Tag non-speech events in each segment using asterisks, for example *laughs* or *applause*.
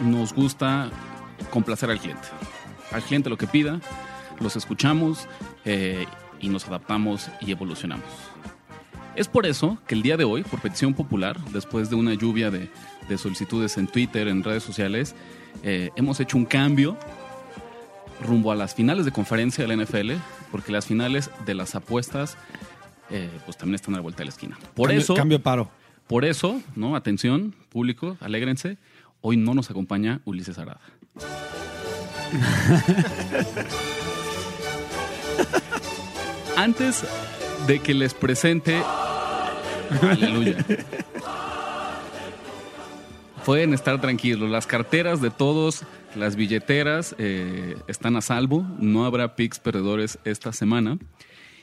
nos gusta complacer al cliente. Al cliente lo que pida, los escuchamos eh, y nos adaptamos y evolucionamos. Es por eso que el día de hoy, por petición popular, después de una lluvia de, de solicitudes en Twitter, en redes sociales, eh, hemos hecho un cambio rumbo a las finales de conferencia de la NFL, porque las finales de las apuestas eh, pues también están a la vuelta de la esquina. Por Cambio- eso, Cambio paro. por eso, ¿no? Atención, público, alégrense. Hoy no nos acompaña Ulises Arada. *laughs* Antes de que les presente. Aleluya. Pueden estar tranquilos. Las carteras de todos, las billeteras eh, están a salvo. No habrá picks perdedores esta semana.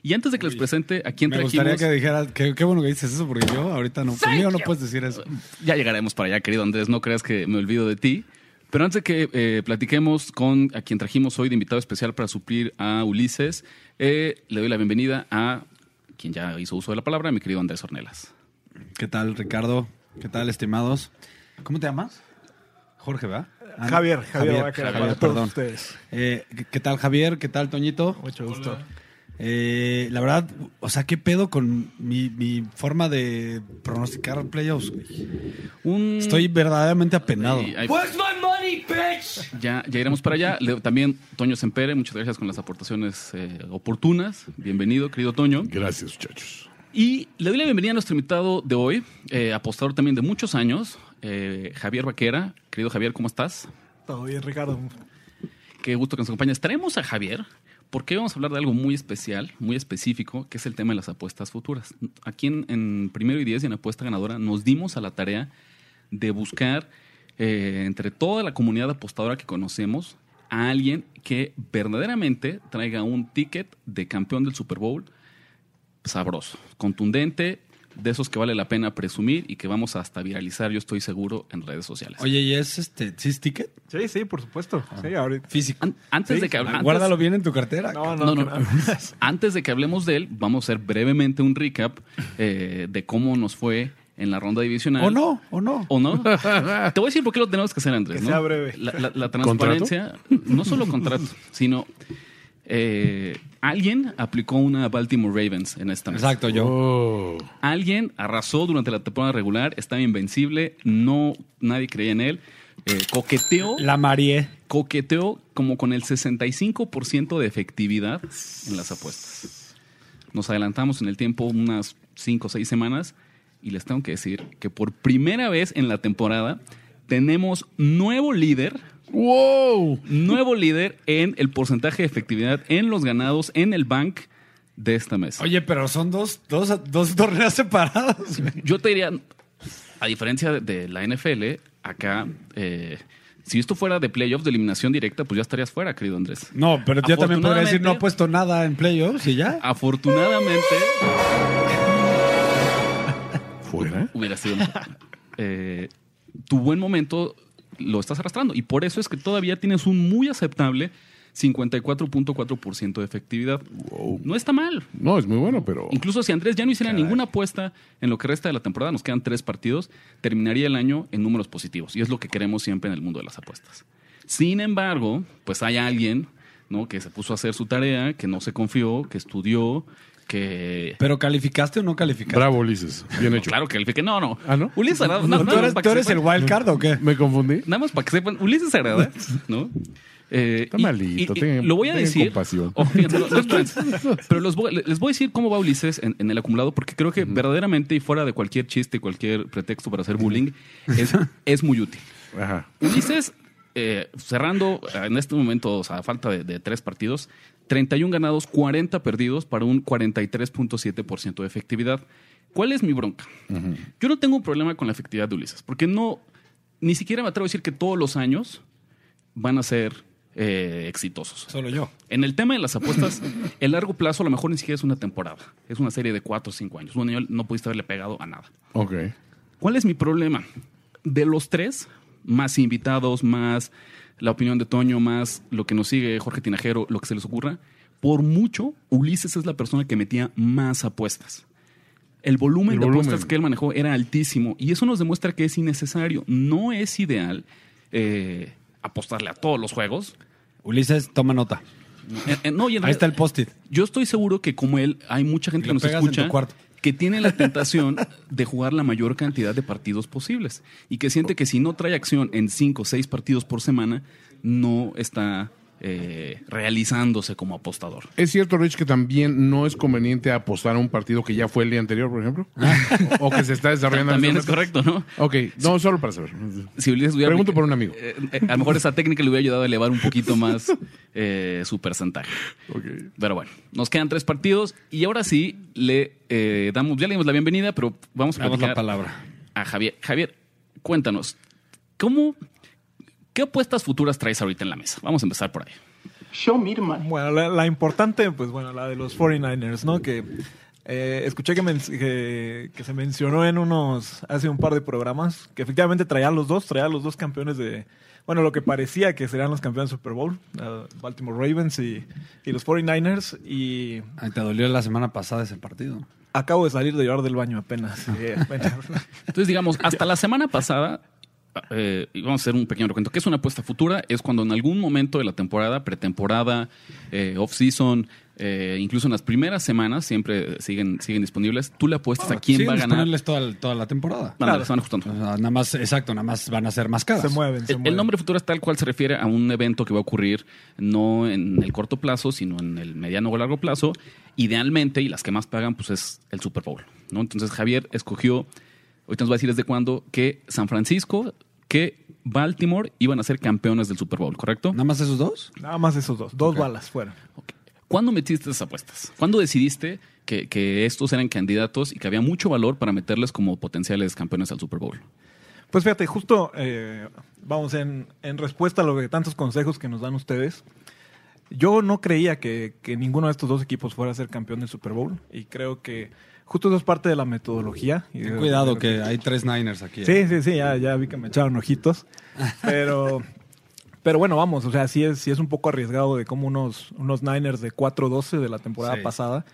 Y antes de que les presente a quién Me trajimos. gustaría que dijeras, que- qué bueno que dices eso, porque yo ahorita no, conmigo no puedes decir eso. Ya llegaremos para allá, querido Andrés. No creas que me olvido de ti. Pero antes de que eh, platiquemos con a quien trajimos hoy de invitado especial para suplir a Ulises, eh, le doy la bienvenida a quien ya hizo uso de la palabra, mi querido Andrés Ornelas. ¿Qué tal, Ricardo? ¿Qué tal, estimados? ¿Cómo te llamas? Jorge, ¿verdad? Ah. Javier, Javier, Javier, para todos perdón. ustedes. Eh, ¿qué- ¿Qué tal, Javier? ¿Qué tal, Toñito? Mucho gusto. Eh, la verdad, o sea, ¿qué pedo con mi, mi forma de pronosticar playoffs? güey? Un... Estoy verdaderamente apenado. Ay, ay, Ya, ya iremos para allá. Le- también Toño Sempere, muchas gracias con las aportaciones eh, oportunas. Bienvenido, querido Toño. Gracias, muchachos. Y le doy la bienvenida a nuestro invitado de hoy, eh, apostador también de muchos años, eh, Javier Vaquera. Querido Javier, ¿cómo estás? Todo bien, Ricardo. Qué gusto que nos acompañes. Traemos a Javier porque vamos a hablar de algo muy especial, muy específico, que es el tema de las apuestas futuras. Aquí en, en Primero y Diez y en Apuesta Ganadora nos dimos a la tarea de buscar eh, entre toda la comunidad apostadora que conocemos a alguien que verdaderamente traiga un ticket de campeón del Super Bowl sabroso, contundente, de esos que vale la pena presumir y que vamos hasta viralizar, yo estoy seguro, en redes sociales. Oye, ¿y es este, sí es ticket? Sí, sí, por supuesto. Sí, ahorita. Físico. An- antes Sí, de que hable- antes- Guárdalo bien en tu cartera. No, no, No, no. *laughs* Antes de que hablemos de él, vamos a hacer brevemente un recap eh, de cómo nos fue en la ronda divisional. ¿O no? ¿O no? ¿O no? Te voy a decir por qué lo tenemos que hacer, Andrés. Que ¿no? sea breve. La, la- la transparencia, no solo contrato, sino eh, alguien aplicó una Baltimore Ravens en esta mesa. Exacto, yo. Oh. Alguien arrasó durante la temporada regular, estaba invencible, no nadie creía en él. eh, coqueteó, La Marie. coqueteó como con el 65% de efectividad en las apuestas. Nos adelantamos en el tiempo unas 5 o 6 semanas y les tengo que decir que por primera vez en la temporada tenemos nuevo líder, ¡Wow! nuevo líder en el porcentaje de efectividad en los ganados en el bank de esta mesa. Oye, pero son dos, dos, dos torneos separados. Yo te diría, a diferencia de, la NFL, acá, eh, si esto fuera de playoffs, de eliminación directa, pues ya estarías fuera, querido Andrés. No, pero yo también podría decir no he Afortunadamente- puesto nada en playoffs y ya. Afortunadamente, ¿Fuera? hubiera sido. eh, tu buen momento lo estás arrastrando. Y por eso es que todavía tienes un muy aceptable 54.4% de efectividad. No está mal. No, es muy bueno, pero. Incluso si Andrés ya no hiciera ninguna apuesta en lo que resta de la temporada, nos quedan tres partidos, terminaría el año en números positivos. Y es lo que queremos siempre en el mundo de las apuestas. Sin embargo, pues hay alguien ¿no? que se puso a hacer su tarea, que no se confió, que estudió, que... ¿Pero calificaste o no calificaste? Bravo, Ulises. Bien hecho. Claro que califique. No, no. Ah, ¿no? Ulises Arada, No, nada ¿Tú más eres, tú eres el wild card o qué? ¿Me confundí? Nada más para que sepan, Ulises Arada, ¿no? Eh, Está y- malito, y- y tengan- lo voy a decir. lo- espérense. *laughs* pero los voy- les voy a decir cómo va Ulises en, en el acumulado, porque creo que verdaderamente, y fuera de cualquier chiste y cualquier pretexto para hacer bullying, es, *laughs* es muy útil. Ajá. Ulises, eh, cerrando en este momento, o sea, a falta de, de tres partidos, 31 ganados, 40 perdidos para un 43.7% de efectividad. ¿Cuál es mi bronca? Yo no tengo un problema con la efectividad de Ulises, porque no, ni siquiera me atrevo a decir que todos los años van a ser eh, exitosos. Solo yo. En el tema de las apuestas, *laughs* el largo plazo a lo mejor ni siquiera es una temporada. Es una serie de cuatro o cinco años. Un año no pudiste haberle pegado a nada. Ok. ¿Cuál es mi problema? De los tres, más invitados, más la opinión de Toño, más lo que nos sigue Jorge Tinajero, lo que se les ocurra, por mucho, Ulises es la persona que metía más apuestas. El volumen El de volumen. apuestas que él manejó era altísimo y eso nos demuestra que es innecesario. No es ideal eh, apostarle a todos los juegos. Ulises, toma nota. Eh, eh, no, y en Ahí está el post-it. yo estoy seguro que como él, hay mucha gente que nos pegas en tu escucha cuarto. Que tiene la tentación de jugar la mayor cantidad de partidos posibles y que siente que si no trae acción en cinco o seis partidos por semana, no está eh, realizándose como apostador. ¿Es cierto, Rich, que también no es conveniente apostar a un partido que ya fue el día anterior, por ejemplo? o que se está desarrollando. en También es este momento? correcto, ¿no? Ok, no, solo para saber. Si Pregunto por un amigo. eh, eh, a lo mejor esa técnica le hubiera ayudado a elevar un poquito más eh, su porcentaje. Ok. Pero bueno, nos quedan tres partidos y ahora sí le eh, damos, ya le dimos la bienvenida, pero vamos a Damos la palabra. a Javier. Javier, cuéntanos, ¿cómo, ¿qué apuestas futuras traes ahorita en la mesa? Vamos a empezar por ahí. Show me money. Bueno, la, la importante, pues bueno, la de los 49ers, ¿no? Que eh, escuché que, men- que, que se mencionó en unos, hace un par de programas, que efectivamente traía a los dos, traía a los dos campeones de, bueno, lo que parecía que serían los campeones de Super Bowl, uh, Baltimore Ravens y, y los 49ers, y Ay, te dolió la semana pasada ese partido. acabo de salir de llorar del baño apenas. apenas. Entonces, digamos, hasta la semana pasada, eh, y vamos a hacer un pequeño recuento. ¿Qué es una apuesta futura? Es cuando en algún momento de la temporada, pretemporada, eh, off-season, eh, incluso en las primeras semanas, siempre siguen, siguen disponibles, tú le apuestas a quién va a ganar. disponibles toda, toda la temporada. Se van ajustando. O sea, nada más, exacto, nada más van a ser más caras. se mueven, se El, el nombre futuro es tal cual se refiere a un evento que va a ocurrir no en el corto plazo, sino en el mediano o largo plazo. Idealmente, y las que más pagan, pues es el Super Bowl. ¿no? Entonces Javier escogió, ahorita nos va a decir desde cuándo, que San Francisco, que Baltimore iban a ser campeones del Super Bowl, ¿correcto? ¿Nada más esos dos? Nada más esos dos, dos balas fueron. Ok. ¿Cuándo metiste esas apuestas? ¿Cuándo decidiste que, que estos eran candidatos y que había mucho valor para meterles como potenciales campeones al Super Bowl? Pues fíjate, justo eh, vamos en, en respuesta a lo que tantos consejos que nos dan ustedes. Yo no creía que, que ninguno de estos dos equipos fuera a ser campeón del Super Bowl y creo que justo eso es parte de la metodología. Y Ten cuidado que hay tres Niners aquí. ¿eh? Sí, sí, sí, ya, ya vi que me echaron ojitos. *laughs* Pero, pero bueno, vamos, o sea, sí es, sí es un poco arriesgado de cómo unos, unos Niners de 4-12 de la temporada Sí. pasada,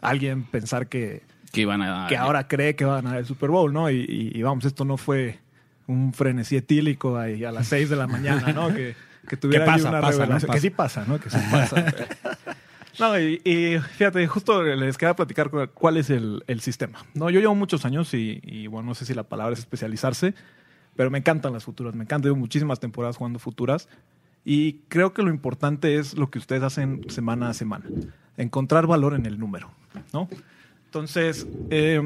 alguien pensar que, Que iban a... que ahora cree que va a ganar el Super Bowl, ¿no? Y, y- y vamos, esto no fue un frenesí etílico ahí a las 6 de la mañana, ¿no? Que, que *laughs* tuviera pasa, una pasa, ¿no? revelación. Pasa. Que sí pasa, ¿no? Que sí pasa. *laughs* no, y, y fíjate, justo les quería platicar cu- cuál es el, el sistema. No, yo llevo muchos años y, y, bueno, no sé si la palabra es especializarse, pero me encantan las futuras, me encantan, llevo muchísimas temporadas jugando futuras y creo que lo importante es lo que ustedes hacen semana a semana, encontrar valor en el número, ¿no? Entonces, eh,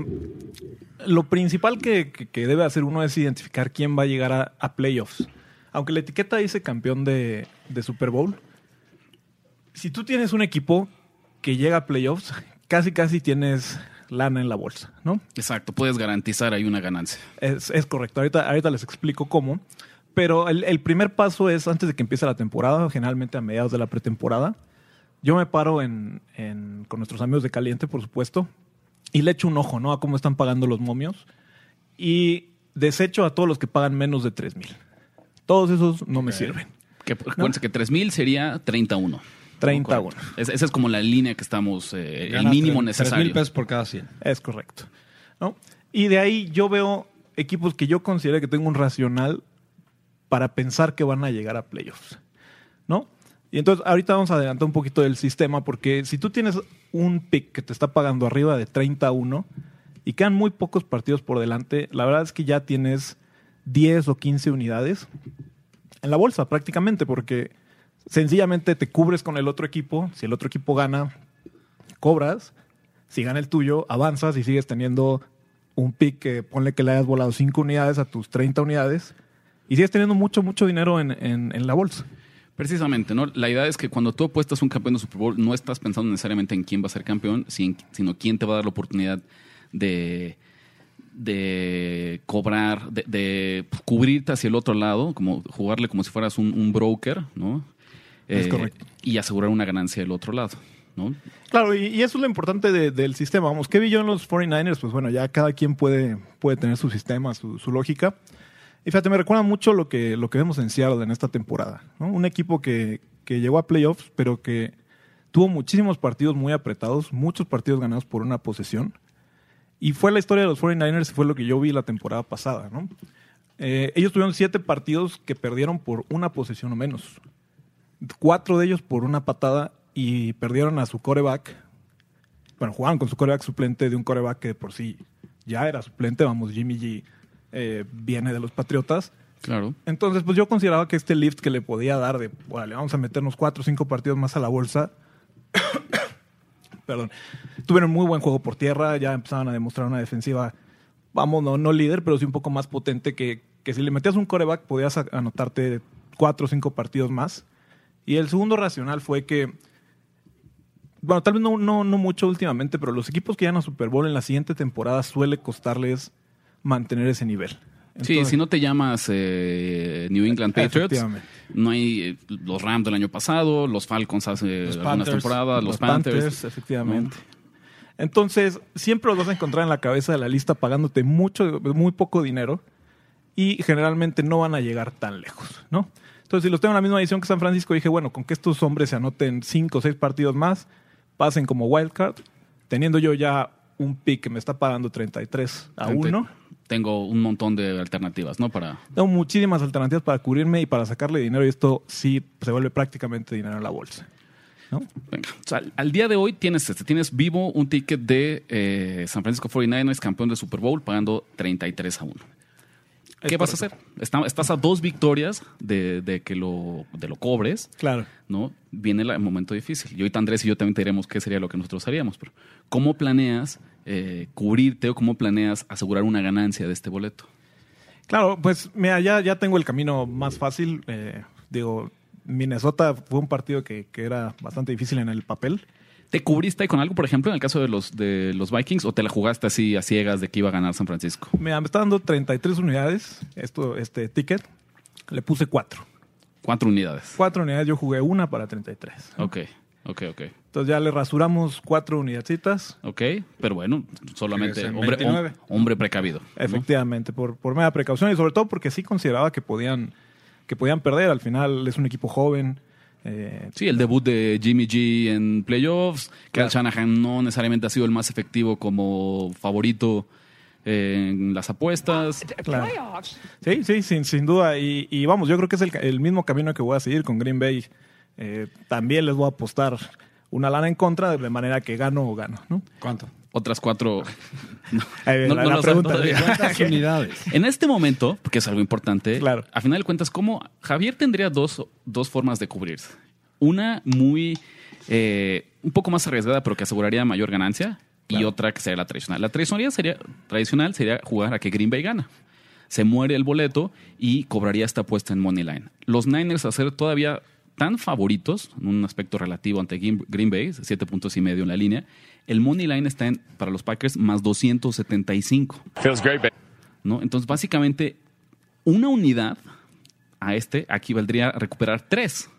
lo principal que- que debe hacer uno es identificar quién va a llegar a, a playoffs. Aunque la etiqueta dice campeón de, de Super Bowl, si tú tienes un equipo que llega a playoffs, *laughs* casi casi tienes lana en la bolsa, ¿no? Exacto, puedes garantizar ahí una ganancia. Es, es correcto. Ahorita, ahorita les explico cómo. Pero el, el primer paso es antes de que empiece la temporada, generalmente a mediados de la pretemporada. Yo me paro en, en- con nuestros amigos de Caliente, por supuesto, y le echo un ojo, ¿no? A cómo están pagando los momios. Y desecho a todos los que pagan menos de 3 mil. Todos esos no me sirven. Que, acuérdense que 3000 sería 31. 31. Correcto. Es- esa es como la línea que estamos, eh, el mínimo necesario. Tres mil pesos por cada 100. Es correcto. ¿no? Y de ahí yo veo equipos que yo considero que tengo un racional para pensar que van a llegar a playoffs. ¿No? Y entonces ahorita vamos a adelantar un poquito del sistema porque si tú tienes un pick que te está pagando arriba de 31 y quedan muy pocos partidos por delante, la verdad es que ya tienes 10 o 15 unidades en la bolsa prácticamente porque sencillamente te cubres con el otro equipo, si el otro equipo gana, cobras, si gana el tuyo, avanzas y sigues teniendo un pick que ponle que le hayas volado 5 unidades a tus 30 unidades y sigues teniendo mucho, mucho dinero en, en- en la bolsa. Precisamente, ¿no? La idea es que cuando tú apuestas un campeón de Super Bowl, no estás pensando necesariamente en quién va a ser campeón, sin- sino quién te va a dar la oportunidad de, de cobrar, de, de cubrirte hacia el otro lado, como jugarle como si fueras un, un broker, ¿no? Es Eh, correcto. Y asegurar una ganancia del otro lado, ¿no? Claro, y, y eso es lo importante de- del sistema. Vamos, ¿qué vi yo en los 49ers? Pues bueno, ya cada quien puede, puede tener su sistema, su, su lógica. Y fíjate, me recuerda mucho lo que, lo que vemos en Seattle en esta temporada. ¿no? Un equipo que, que llegó a playoffs, pero que tuvo muchísimos partidos muy apretados, muchos partidos ganados por una posesión. Y fue la historia de los 49ers, fue lo que yo vi la temporada pasada. ¿no? Eh, ellos tuvieron siete partidos que perdieron por una posesión o menos. Cuatro de ellos por una patada y perdieron a su coreback. Bueno, jugaron con su coreback suplente de un coreback que por sí ya era suplente. Vamos, Jimmy G eh, viene de los Patriotas. Claro. Entonces, pues yo consideraba que este lift que le podía dar de, órale, vamos a meternos cuatro o cinco partidos más a la bolsa. *coughs* Perdón. Tuvieron muy buen juego por tierra, ya empezaban a demostrar una defensiva, vamos, no, no líder, pero sí un poco más potente que, que si le metías un coreback podías anotarte cuatro o cinco partidos más. Y el segundo racional fue que, bueno, tal vez no, no, no mucho últimamente, pero los equipos que llegan a Super Bowl en la siguiente temporada suele costarles mantener ese nivel. sí, si no te llamas eh, New England Patriots, Efectivamente. no hay eh, los Rams del año pasado, los Falcons hace Los algunas Panthers. temporadas, los, Panthers. efectivamente. Entonces, siempre los vas a encontrar en la cabeza de la lista pagándote mucho, muy poco dinero y generalmente no van a llegar tan lejos, ¿no? Entonces, si los tengo en la misma edición que San Francisco, dije, bueno, con que estos hombres se anoten cinco o seis partidos más, pasen como wildcard, teniendo yo ya un pick que me está pagando 33 a 1, Tengo un montón de alternativas, ¿no? Para tengo muchísimas alternativas para cubrirme y para sacarle dinero y esto sí se vuelve prácticamente dinero en la bolsa. ¿no? Venga, o sea, al día de hoy tienes este, tienes vivo un ticket de eh, San Francisco 49ers, campeón del Super Bowl, pagando 33 a 1. ¿Qué vas a hacer? Está- estás a dos victorias de, de que lo, de lo cobres, Claro. ¿no? Viene el momento difícil. Y ahorita Andrés y yo también te diremos qué sería lo que nosotros haríamos. Pero ¿cómo planeas eh, cubrirte o cómo planeas asegurar una ganancia de este boleto? Claro, pues mira, ya, ya tengo el camino más fácil. eh, digo, Minnesota fue un partido que, que era bastante difícil en el papel. ¿Te cubriste ahí con algo, por ejemplo, en el caso de los, de los Vikings, o te la jugaste así a ciegas de que iba a ganar San Francisco? Mira, me está dando 33 unidades esto, este ticket. Le puse 4. Cuatro unidades. 4 unidades, yo jugué una para 33. Ok, ok, ok. Entonces ya le rasuramos 4 unidadcitas. Ok, pero bueno, solamente hombre, 29. hom- hombre precavido. ¿no? Efectivamente, por, por mera precaución y sobre todo porque sí consideraba que podían, que podían perder. Al final es un equipo joven. Eh, Sí, el debut de Jimmy G en playoffs, que Claro. Shanahan no necesariamente ha sido el más efectivo como favorito en las apuestas. Claro. Sí, sí, sin, sin duda. Y, y vamos, yo creo que es el, el mismo camino que voy a seguir con Green Bay. Eh, también les voy a apostar una lana en contra, de manera que gano o gano. ¿no? ¿Cuánto? Otras cuatro. *laughs* No- la, no la pregunta. ¿Cuántas *laughs* unidades? En este momento, que es algo importante, Claro. a final de cuentas, ¿cómo Javier tendría dos, dos formas de cubrirse? Una muy, eh, un poco más arriesgada, pero que aseguraría mayor ganancia, y otra que sería la tradicional. La tradicional sería, tradicional sería jugar a que Green Bay gana. Se muere el boleto y cobraría esta apuesta en Money Line. Los Niners a ser todavía tan favoritos, en un aspecto relativo ante Green Bay, siete puntos y medio en la línea, el Money Line está en, para los Packers más 275. Feels great, baby. ¿no? Entonces, básicamente, una unidad a este equivaldría a recuperar tres.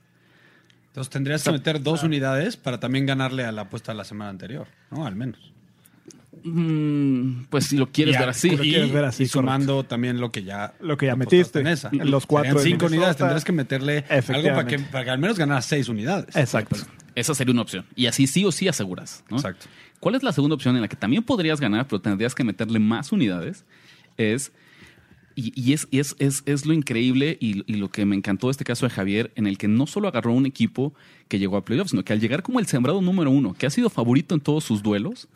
Entonces tendrías que meter dos unidades para también ganarle a la apuesta de la semana anterior, ¿no? Al menos. Mm, pues si lo quieres Y ver así. lo quieres ver así, y sumando también lo que ya Lo que ya metiste. en esa. Los cuatro cinco unidades. Tendrías que meterle algo para que, para que al menos ganaras seis unidades. Exacto. Esa sería una opción. Y así sí o sí aseguras. ¿no? Exacto. ¿Cuál es la segunda opción en la que también podrías ganar, pero tendrías que meterle más unidades? Es. Y, y es, y es, es, es lo increíble y, y lo que me encantó de este caso de Javier, en el que no solo agarró un equipo que llegó a playoffs, sino que al llegar como el sembrado número uno, que ha sido favorito en todos sus duelos,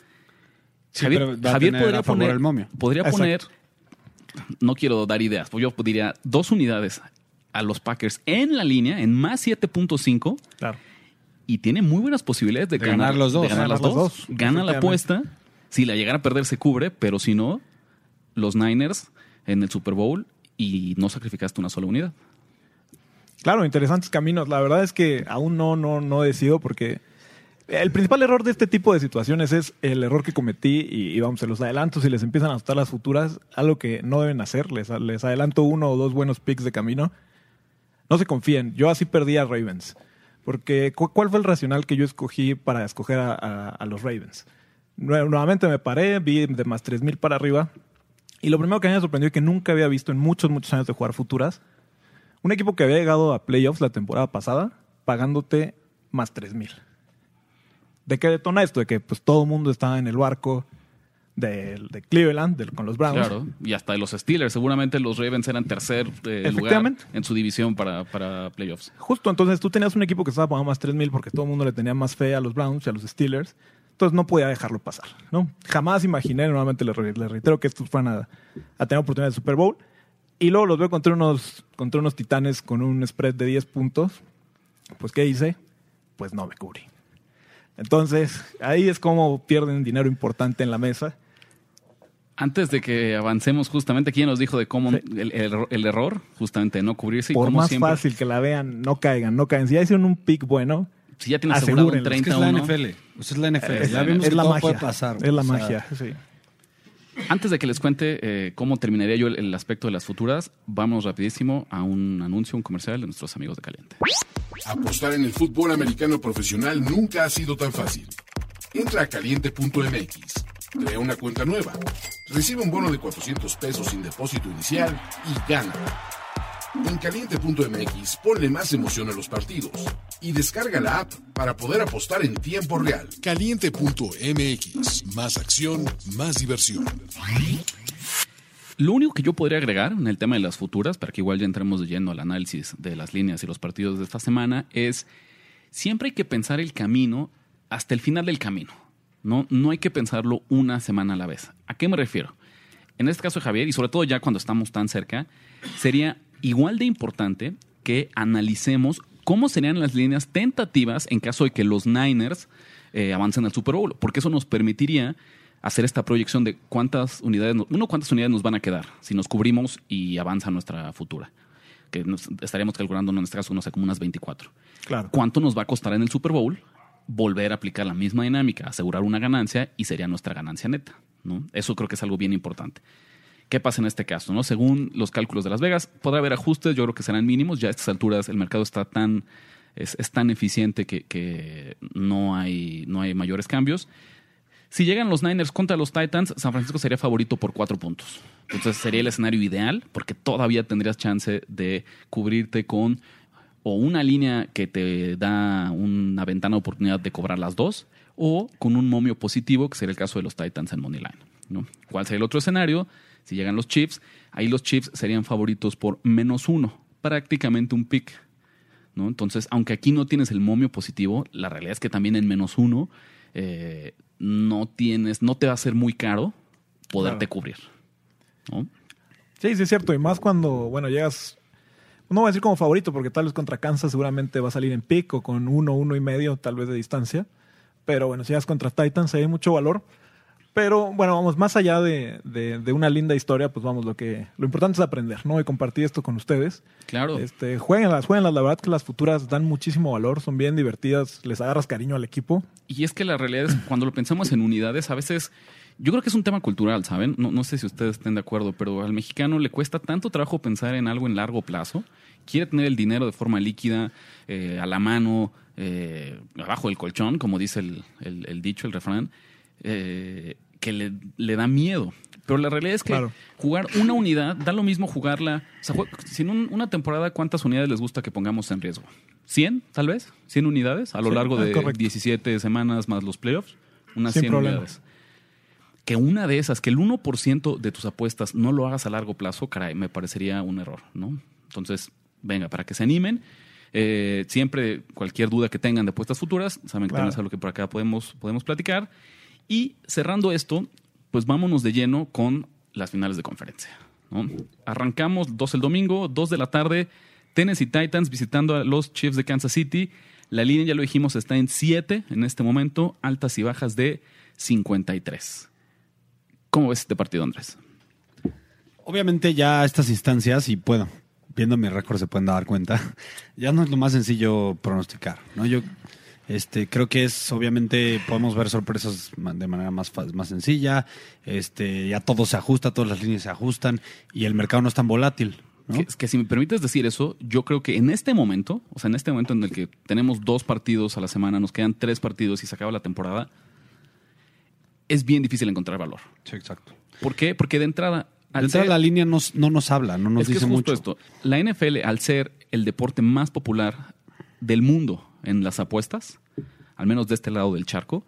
Sí, Javier, pero va a Javier tener podría a favor poner, el momio. podría Exacto. poner, no quiero dar ideas, pues yo diría dos unidades a los Packers en la línea, en más 7.5, Claro. y tiene muy buenas posibilidades de, De ganar los dos. de ganar las dos. los dos, Gana la apuesta. Si la llegara a perder, se cubre, pero si no, los Niners en el Super Bowl y no sacrificaste una sola unidad. Claro, interesantes caminos. La verdad es que aún no, no, no decido porque El principal error de este tipo de situaciones es el error que cometí y, vamos, se los adelanto si les empiezan a asustar las futuras, algo que no deben hacer, les, adelanto uno o dos buenos picks de camino. No se confíen, yo así perdí a Ravens. Porque cu- ¿cuál fue el racional que yo escogí para escoger a, los Ravens? Nue- Nuevamente me paré, vi de más 3000 para arriba. Y lo primero que me sorprendió y que nunca había visto en muchos, muchos años de jugar futuras, un equipo que había llegado a playoffs la temporada pasada pagándote más 3000. ¿De qué detona esto? De que pues todo el mundo estaba en el barco de, de Cleveland, del- con los Browns. Claro, y hasta de los Steelers. Seguramente los Ravens eran tercer eh, lugar en su división para, para playoffs. Justo, entonces tú tenías un equipo que estaba pagando más 3000 porque todo el mundo le tenía más fe a los Browns y a los Steelers. Entonces no podía dejarlo pasar, ¿no? Jamás imaginé, nuevamente les, les reitero que estos fueran a, a tener oportunidad de Super Bowl. Y luego los veo contra unos, contra unos titanes con un spread de 10 puntos. Pues, ¿qué hice? Pues no me cubrí. Entonces, ahí es como pierden dinero importante en la mesa. Antes de que avancemos, justamente ya nos dijo de cómo el, el- el error, justamente de no cubrirse y Por cómo más siempre. fácil que la vean, no caigan, no caigan. Si ya hicieron un pick bueno, Si ya tienes asegurado un Asegúrenlo. Es que es la 30 NFL. Es la NFL. es, ya vimos es que la todo magia. puede pasar. Es la O sea, magia, sí. Antes de que les cuente eh, cómo terminaría yo el, el aspecto de las futuras, vamos rapidísimo a un anuncio, un comercial de nuestros amigos de Caliente. Apostar en el fútbol americano profesional nunca ha sido tan fácil. Entra a caliente.mx, crea una cuenta nueva, recibe un bono de 400 pesos sin depósito inicial y gana. En caliente.mx ponle más emoción a los partidos y descarga la app para poder apostar en tiempo real. Caliente.mx. Más acción, más diversión. Lo único que yo podría agregar en el tema de las futuras, para que igual ya entremos de lleno al análisis de las líneas y los partidos de esta semana, es siempre hay que pensar el camino hasta el final del camino. No, no hay que pensarlo una semana a la vez. ¿A qué me refiero? En este caso de Javier, y sobre todo ya cuando estamos tan cerca, sería igual de importante que analicemos cómo serían las líneas tentativas en caso de que los Niners eh, avancen al Super Bowl, porque eso nos permitiría hacer esta proyección de cuántas unidades, no- uno, cuántas unidades nos van a quedar si nos cubrimos y avanza nuestra futura. Que nos estaríamos calculando, en este caso, no sé, como unas 24. Claro. ¿Cuánto nos va a costar en el Super Bowl volver a aplicar la misma dinámica, asegurar una ganancia y sería nuestra ganancia neta? ¿no? Eso creo que es algo bien importante. ¿Qué pasa en este caso? ¿no? Según los cálculos de Las Vegas, podrá haber ajustes, yo creo que serán mínimos. Ya a estas alturas el mercado está tan, es, tan eficiente que, que no, hay, no hay mayores cambios. Si llegan los Niners contra los Titans, San Francisco sería favorito por cuatro puntos. Entonces sería el escenario ideal porque todavía tendrías chance de cubrirte con o una línea que te da una ventana de oportunidad de cobrar las dos o con un momio positivo que sería el caso de los Titans en Moneyline. ¿no? ¿Cuál sería el otro escenario? Si llegan los Chiefs, ahí los Chiefs serían favoritos por menos uno, prácticamente un pick. ¿no? Entonces, aunque aquí no tienes el momio positivo, la realidad es que también en menos uno eh, no tienes, no te va a ser muy caro poderte Claro. cubrir. ¿no? Sí, sí es cierto. Y más cuando, bueno, llegas, no voy a decir como favorito, porque tal vez contra Kansas seguramente va a salir en pick o con uno, uno y medio tal vez de distancia. Pero bueno, si llegas contra Titans hay mucho valor. Pero bueno, vamos, más allá de, de- de una linda historia, pues vamos, lo que lo importante es aprender, ¿no? Y compartir esto con ustedes. Claro. Este, jueguenlas, jueguenlas. La verdad que las futuras dan muchísimo valor, son bien divertidas, les agarras cariño al equipo. Y es que la realidad es, cuando lo pensamos en unidades, a veces, yo creo que es un tema cultural, ¿saben? No, no sé si ustedes estén de acuerdo, pero al mexicano le cuesta tanto trabajo pensar en algo en largo plazo. Quiere tener el dinero de forma líquida, eh, a la mano, eh, abajo del colchón, como dice el, el- el dicho, el refrán, eh, que le, le da miedo. Pero la realidad es que Claro. jugar una unidad da lo mismo jugarla. O sea, jue- si en un- una temporada, ¿cuántas unidades les gusta que pongamos en riesgo? ¿100, tal vez? ¿100 unidades a lo Sí, largo ah, de correcto. 17 semanas más los playoffs? Unas Sin 100 problema. unidades. Que una de esas, que el 1% de tus apuestas no lo hagas a largo plazo, caray, me parecería un error, ¿no? Entonces, venga, para que se animen. Eh, siempre, cualquier duda que tengan de apuestas futuras, saben que Claro. también es algo que por acá podemos, podemos platicar. Y cerrando esto, pues vámonos de lleno con las finales de conferencia. Arrancamos dos el domingo, dos de la tarde, Tennessee Titans visitando a los Chiefs de Kansas City. La línea, ya lo dijimos, está en 7 en este momento, altas y bajas de 53. ¿Cómo ves este partido, Andrés? Obviamente ya a estas instancias, y puedo, viendo mi récord se pueden dar cuenta, *laughs* ya no es lo más sencillo pronosticar, ¿no? Yo, Este, creo que es, obviamente, podemos ver sorpresas de manera más, más sencilla. Este, ya todo se ajusta, todas las líneas se ajustan y el mercado no es tan volátil. ¿no? Que, que si me permites decir eso, yo creo que en este momento, o sea, en este momento en el que tenemos dos partidos a la semana, nos quedan tres partidos y se acaba la temporada, es bien difícil encontrar valor. Sí, exacto. ¿Por qué? Porque de entrada, al De entrada, ser- la línea nos- no nos habla, no nos es que dice es justo mucho. esto. La NFL, al ser el deporte más popular del mundo en las apuestas, al menos de este lado del charco,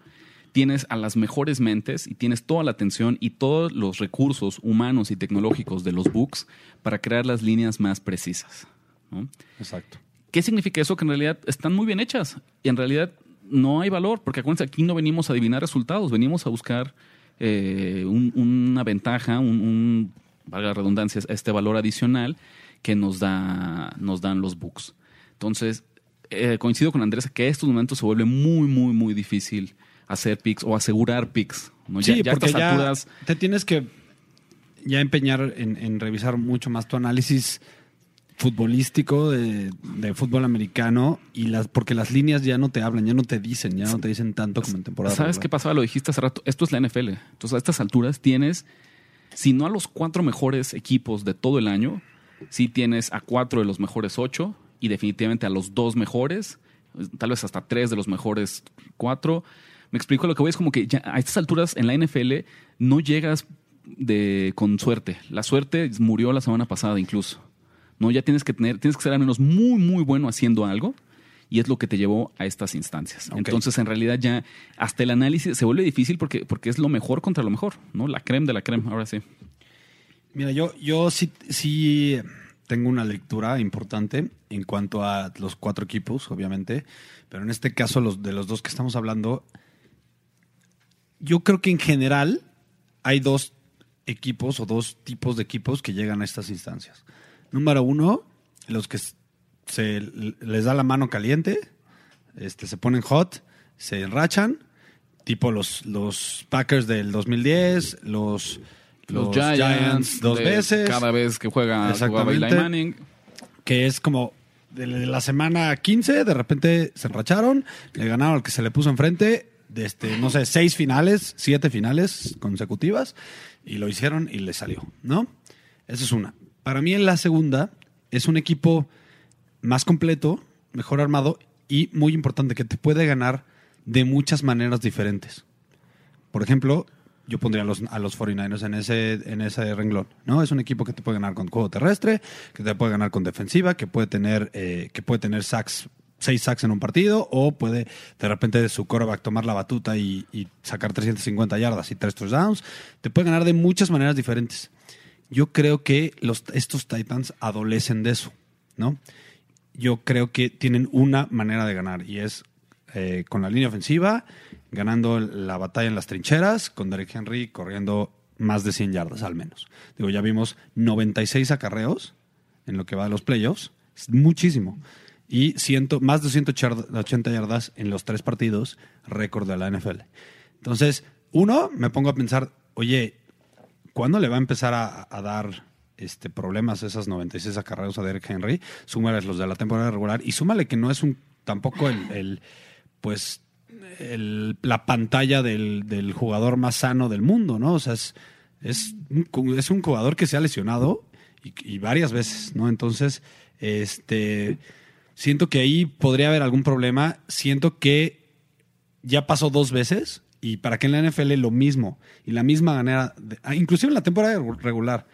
tienes a las mejores mentes y tienes toda la atención y todos los recursos humanos y tecnológicos de los books para crear las líneas más precisas. ¿no? Exacto. ¿Qué significa eso? Que en realidad están muy bien hechas y en realidad no hay valor, porque acuérdense, aquí no venimos a adivinar resultados, venimos a buscar eh, un- una ventaja, un, un, valga la redundancia, este valor adicional que nos, da, nos dan los books. Entonces, eh, coincido con Andrés que a estos momentos se vuelve muy, muy, muy difícil hacer picks o asegurar picks. ¿no? Ya, Sí, ya porque ya alturas te tienes que ya empeñar en, en revisar mucho más tu análisis futbolístico de, de fútbol americano y las porque las líneas ya no te hablan, ya no te dicen, ya no te dicen tanto como en temporada. ¿Sabes qué pasaba? Lo dijiste hace rato. Esto es la NFL. Entonces, a estas alturas tienes, si no a los cuatro mejores equipos de todo el año, sí tienes a cuatro de los mejores ocho y definitivamente a los dos mejores, tal vez hasta tres de los mejores cuatro. Me explico lo que voy es como que ya a estas alturas en la NFL no llegas de con suerte. La suerte murió la semana pasada incluso. No, ya tienes que tener, tienes que ser al menos muy, muy bueno haciendo algo y es lo que te llevó a estas instancias. Entonces, en realidad ya hasta el análisis se vuelve difícil porque, porque es lo mejor contra lo mejor, ¿no? La creme de la creme, ahora sí. Mira, yo, yo sí, sí tengo una lectura importante en cuanto a los cuatro equipos, obviamente, pero en este caso los de los dos que estamos hablando, yo creo que en general hay dos equipos o dos tipos de equipos que llegan a estas instancias. Número uno, los que se les da la mano caliente, este, se ponen hot, se enrachan, tipo los, los Packers del 2010, los, Los, Giants, dos veces, Cada vez que juega, jugaba Eli Exactamente. Manning. que es como de la semana 15, de repente se enracharon, le ganaron al que se le puso enfrente, de este, no sé, seis finales, siete finales consecutivas, y lo hicieron y le salió, ¿no? Esa es una. Para mí en la segunda es un equipo más completo, mejor armado y muy importante, que te puede ganar de muchas maneras diferentes. Por ejemplo, yo pondría a los, a los 49ers en ese, en ese renglón. ¿no? Es un equipo que te puede ganar con juego terrestre, que te puede ganar con defensiva, que puede tener, eh, que puede tener sacks, seis sacks en un partido, o puede de repente de su quarterback tomar la batuta y, y sacar 350 yardas y tres touchdowns. Te puede ganar de muchas maneras diferentes. Yo creo que los, estos Titans adolecen de eso, ¿no? Yo creo que tienen una manera de ganar y es eh, con la línea ofensiva, ganando la batalla en las trincheras, con Derek Henry corriendo más de 100 yardas al menos. Digo, ya vimos 96 acarreos en lo que va a los playoffs, muchísimo. Y ciento, más de 180 yardas en los tres partidos, récord de la NFL. Entonces, uno, me pongo a pensar, oye, ¿cuándo le va a empezar a, dar este, problemas esas 96 acarreos a Derek Henry? Súmale los de la temporada regular y súmale que no es un tampoco el, el, pues el- la pantalla del, jugador más sano del mundo, ¿no? O sea, es, es, un, es un jugador que se ha lesionado y, varias veces, ¿no? Entonces, este, siento que ahí podría haber algún problema. Siento que ya pasó dos veces y para que en la NFL lo mismo y la misma manera, ah, inclusive en la temporada regular,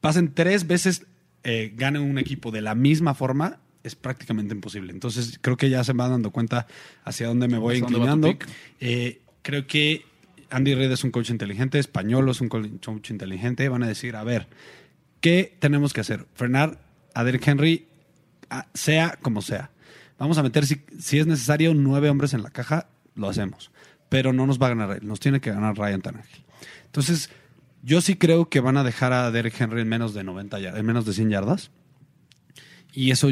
pasen tres veces, eh, un equipo de la misma forma, es prácticamente imposible. Entonces creo que ya se van dando cuenta hacia dónde me voy ¿Hacia dónde va tu inclinando. Eh, creo que Andy Reid es un coach inteligente, español es un co- coach inteligente. Van a decir, a ver, ¿qué tenemos que hacer? Frenar a Derrick Henry, sea como sea. Vamos a meter, si, si es necesario, nueve hombres en la caja, lo hacemos. Pero no nos va a ganar él, nos tiene que ganar Ryan Tannehill. Entonces, yo sí creo que van a dejar a Derrick Henry en menos de 90 yardas, en menos de 100 yardas. Y eso,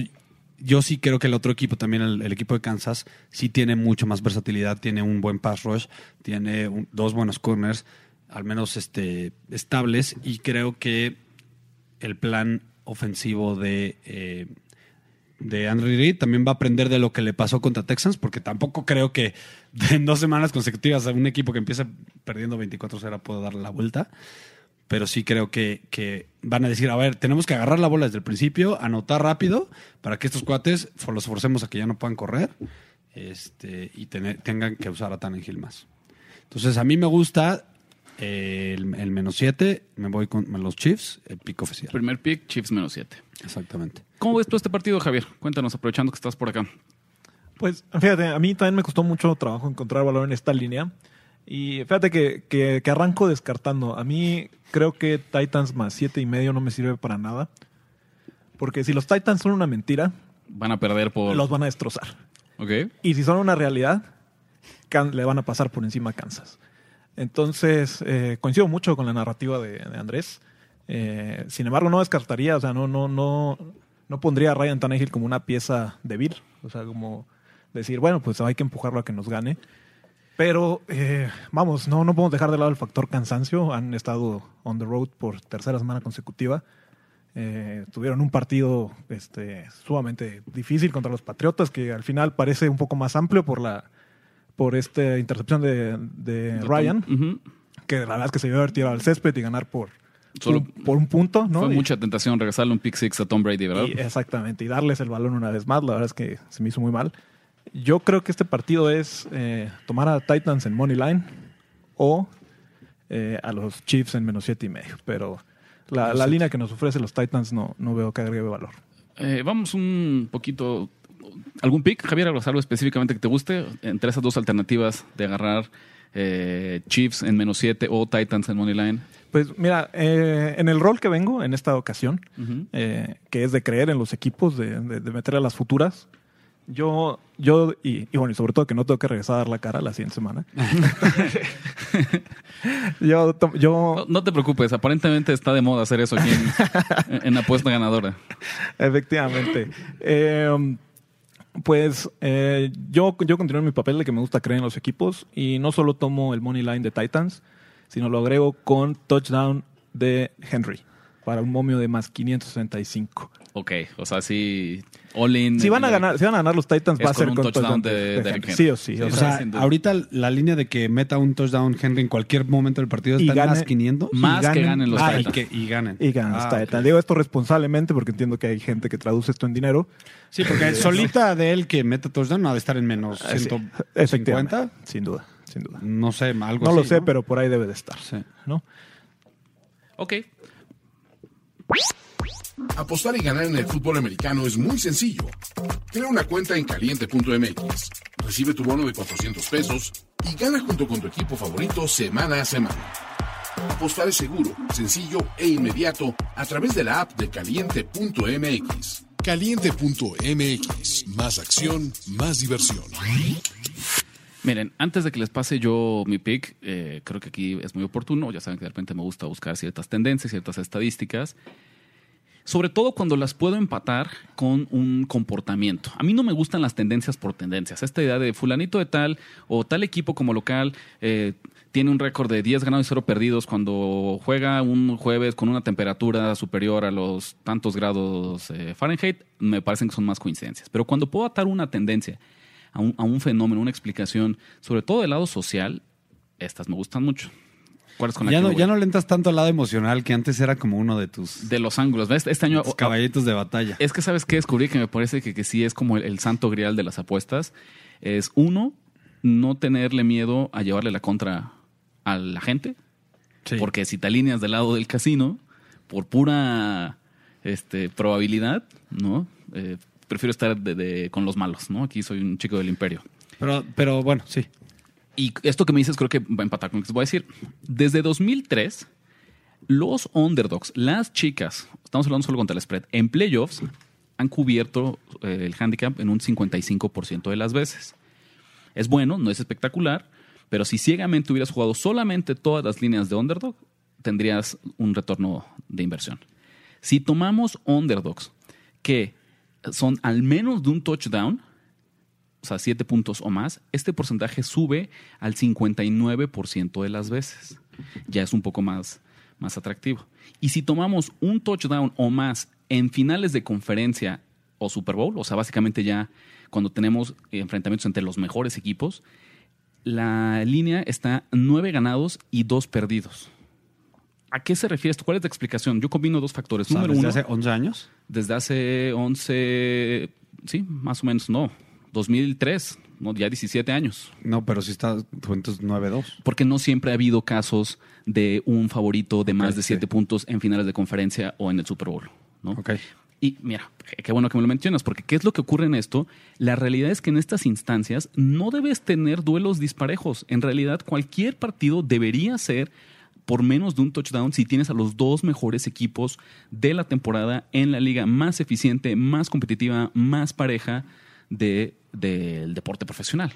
yo sí creo que el otro equipo, también el, el equipo de Kansas, sí tiene mucho más versatilidad, tiene un buen pass rush, tiene dos buenos corners, al menos este, estables, y creo que el plan ofensivo de, eh, de Andrew Reid. También va a aprender de lo que le pasó contra Texans, porque tampoco creo que *laughs* en dos semanas consecutivas a un equipo que empieza perdiendo 24-0 pueda dar la vuelta. Pero sí creo que, que van a decir, a ver, tenemos que agarrar la bola desde el principio, anotar rápido, para que estos cuates los forcemos a que ya no puedan correr este, y tener- tengan que usar a Tannehill más. Entonces, a mí me gusta eh, el, el menos 7, me voy con los Chiefs, el pico oficial. Primer pick, Chiefs menos 7. Exactamente. ¿Cómo ves tú este partido, Javier? Cuéntanos, aprovechando que estás por acá. Pues fíjate, a mí también me costó mucho trabajo encontrar valor en esta línea. Y fíjate que, que, que arranco descartando. A mí creo que Titans más siete y medio no me sirve para nada. Porque si los Titans son una mentira, Van a perder por... los van a destrozar. Ok. Y si son una realidad, Can- le van a pasar por encima a Kansas. Entonces, eh, coincido mucho con la narrativa de, de Andrés. Eh, sin embargo, no descartaría, o sea, no, no, no, no pondría a Ryan Tannehill como una pieza débil. O sea, como decir, bueno, pues hay que empujarlo a que nos gane. Pero, eh, vamos, no, no podemos dejar de lado el factor cansancio. Han estado on the road por tercera semana consecutiva. Eh, tuvieron un partido este, sumamente difícil contra los Patriotas, que al final parece un poco más amplio por la por esta intercepción de, de Ryan, que la verdad es que se debió haber tirado al césped y ganar por, Solo- un, por un punto, ¿no? Fue Y- mucha tentación regresarle un pick six a Tom Brady, ¿verdad? y- exactamente, y darles el balón una vez más, la verdad es que se me hizo muy mal. Yo creo que este partido es eh, tomar a Titans en Money Line o eh, a los Chiefs en menos siete y medio, pero la, la línea que nos ofrece los Titans no, no veo que agregue valor. Eh, vamos un poquito. ¿Algún pick, Javier? ¿Algo específicamente que te guste? Entre esas dos alternativas de agarrar Chiefs en menos 7 o Titans en Money Line. Pues mira, eh, en el rol que vengo en esta ocasión, eh, que es de creer en los equipos, de, de, de meterle a las futuras, yo, yo y, y bueno, y sobre todo que no tengo que regresar a dar la cara la siguiente semana. *laughs* yo, yo No, no te preocupes, aparentemente está de moda hacer eso aquí en, *laughs* en apuesta ganadora. Efectivamente. Eh, pues eh, yo, yo continúo en mi papel de que me gusta creer en los equipos y no solo tomo el money line de Titans, sino lo agrego con touchdown de Henry para un momio de más 565. Ok, o sea, si all in. Si van a eh, ganar, si van a ganar los Titans va a ser con un con touchdown touchdown de de, Derrick Henry. Henry. Sí o sí. Sí, o sí, sea, ahorita la línea de que meta un touchdown Henry en cualquier momento del partido Y está en más 500. Más y que ganen- ganen los Ah, y, Titans. que, y ganen. y ganan los Ah, Titans. Digo esto responsablemente porque entiendo que hay gente que traduce esto en dinero. Sí, porque solita de él que meta touchdown no ha de estar en menos Ah, sí, 150. Sin duda, sin duda. No sé, algo No lo sé, pero por ahí debe de estar. Sí. ¿no? Ok. Apostar y ganar en el fútbol americano es muy sencillo. Crea una cuenta en caliente.mx, recibe tu bono de 400 pesos y gana junto con tu equipo favorito semana a semana. Apostar es seguro, sencillo e inmediato a través de la app de caliente.mx. Caliente.mx. Más acción, más diversión. Miren, antes de que les pase yo mi pick, eh, creo que aquí es muy oportuno. Ya saben que de repente me gusta buscar ciertas tendencias, ciertas estadísticas. Sobre todo cuando las puedo empatar con un comportamiento. A mí no me gustan las tendencias por tendencias. Esta idea de fulanito de tal o tal equipo como local eh, tiene un récord de 10 ganados y 0 perdidos cuando juega un jueves con una temperatura superior a los tantos grados eh, Fahrenheit, me parecen que son más coincidencias. Pero cuando puedo atar una tendencia a un, a un fenómeno, una explicación, sobre todo del lado social, estas me gustan mucho. ¿Cuál es con la Ya no, ya no le entras tanto al lado emocional que antes era como uno de tus, De los ángulos. ¿ves? Este año tus caballitos de batalla. Es que sabes qué descubrí que me parece que, que sí es como el, el santo grial de las apuestas. Es uno, no tenerle miedo a llevarle la contra a la gente. Sí. Porque si te alineas del lado del casino, por pura este, probabilidad, ¿no? Eh, prefiero estar de- de- con los malos, ¿no? Aquí soy un chico del imperio. Pero, pero bueno, sí. Y esto que me dices creo que va a empatar con lo que te voy a decir. Desde 2003, los underdogs, las chicas, estamos hablando solo contra el spread, en playoffs han cubierto eh, el handicap en un 55% de las veces. Es bueno, no es espectacular, pero si ciegamente hubieras jugado solamente todas las líneas de underdog, tendrías un retorno de inversión. Si tomamos underdogs que son al menos de un touchdown, o sea, 7 puntos o más, este porcentaje sube al 59% de las veces. Ya es un poco más, más atractivo. Y si tomamos un touchdown o más en finales de conferencia o Super Bowl, o sea, básicamente ya cuando tenemos enfrentamientos entre los mejores equipos, la línea está nueve ganados y dos perdidos. ¿A qué se refiere esto? ¿Cuál es la explicación? Yo combino dos factores. O sea, Número desde uno, hace 11 años. desde hace 11, sí, más o menos, no, 2003, no, ya 17 años. No, pero si está, entonces 9-2. Porque no siempre ha habido casos de un favorito de más de 7 sí. puntos en finales de conferencia o en el Super Bowl. ¿no? Ok. Y mira, qué bueno que me lo mencionas, porque ¿qué es lo que ocurre en esto? La realidad es que en estas instancias no debes tener duelos disparejos. En realidad, cualquier partido debería ser por menos de un touchdown si tienes a los dos mejores equipos de la temporada en la liga más eficiente, más competitiva, más pareja de- del deporte profesional.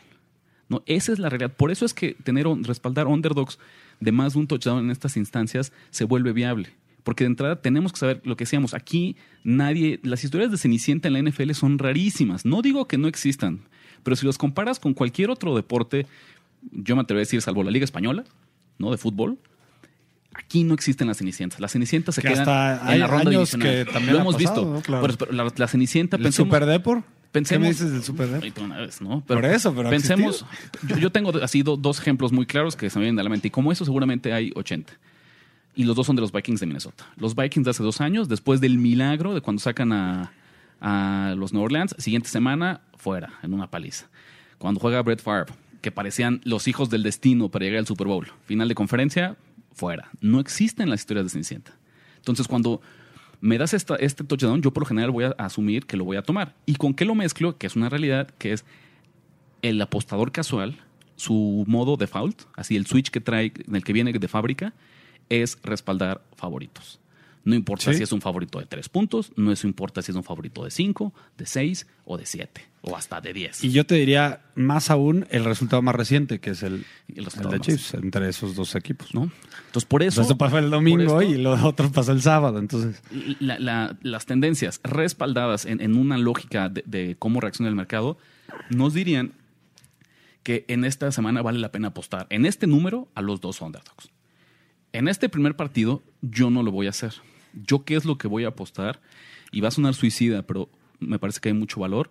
¿no? Esa es la realidad. Por eso es que tener respaldar underdogs de más de un touchdown en estas instancias se vuelve viable. Porque de entrada tenemos que saber lo que decíamos. Aquí nadie. Las historias de Cenicienta en la NFL son rarísimas. No digo que no existan, pero si los comparas con cualquier otro deporte, yo me atrevo a decir, salvo la Liga Española, ¿no? De fútbol. Aquí no existen las cenicientas. Las cenicientas se Que quedan hasta en la ronda años divisional. que también Lo hemos pasado, visto. ¿no? Claro. Pero la, la cenicienta ¿El pensemos- Super Depor? Pensemos- ¿Qué me dices del Super Depor? Ay, tú una vez, ¿no? Por eso, pero ha pensemos. Yo, yo tengo así do- dos ejemplos muy claros que se me vienen a la mente. Y como eso, seguramente hay 80. Y los dos son de los Vikings de Minnesota. Los Vikings de hace dos años, después del milagro de cuando sacan a, a los New Orleans, siguiente semana, fuera, en una paliza. Cuando juega Brett Favre, que parecían los hijos del destino para llegar al Super Bowl. Final de conferencia, fuera. No existen las historias de Cenicienta. Entonces, cuando me das esta, este touchdown, yo por lo general voy a asumir que lo voy a tomar. ¿Y con qué lo mezclo? Que es una realidad, que es el apostador casual, su modo default, así el switch que trae, en el que viene de fábrica, es respaldar favoritos. No importa Sí. si es un favorito de tres puntos, no eso importa si es un favorito de cinco, de seis o de siete, o hasta de diez. Y yo te diría más aún el resultado más reciente, que es el, el de Chiefs, entre esos dos equipos. ¿no? Entonces, por eso. Eso pasó el domingo esto- y lo otro pasó el sábado. Entonces, la- la- las tendencias respaldadas en, en una lógica de, de cómo reacciona el mercado nos dirían que en esta semana vale la pena apostar en este número a los dos underdogs. En este primer partido yo no lo voy a hacer. Yo qué es lo que voy a apostar y va a sonar suicida, pero me parece que hay mucho valor.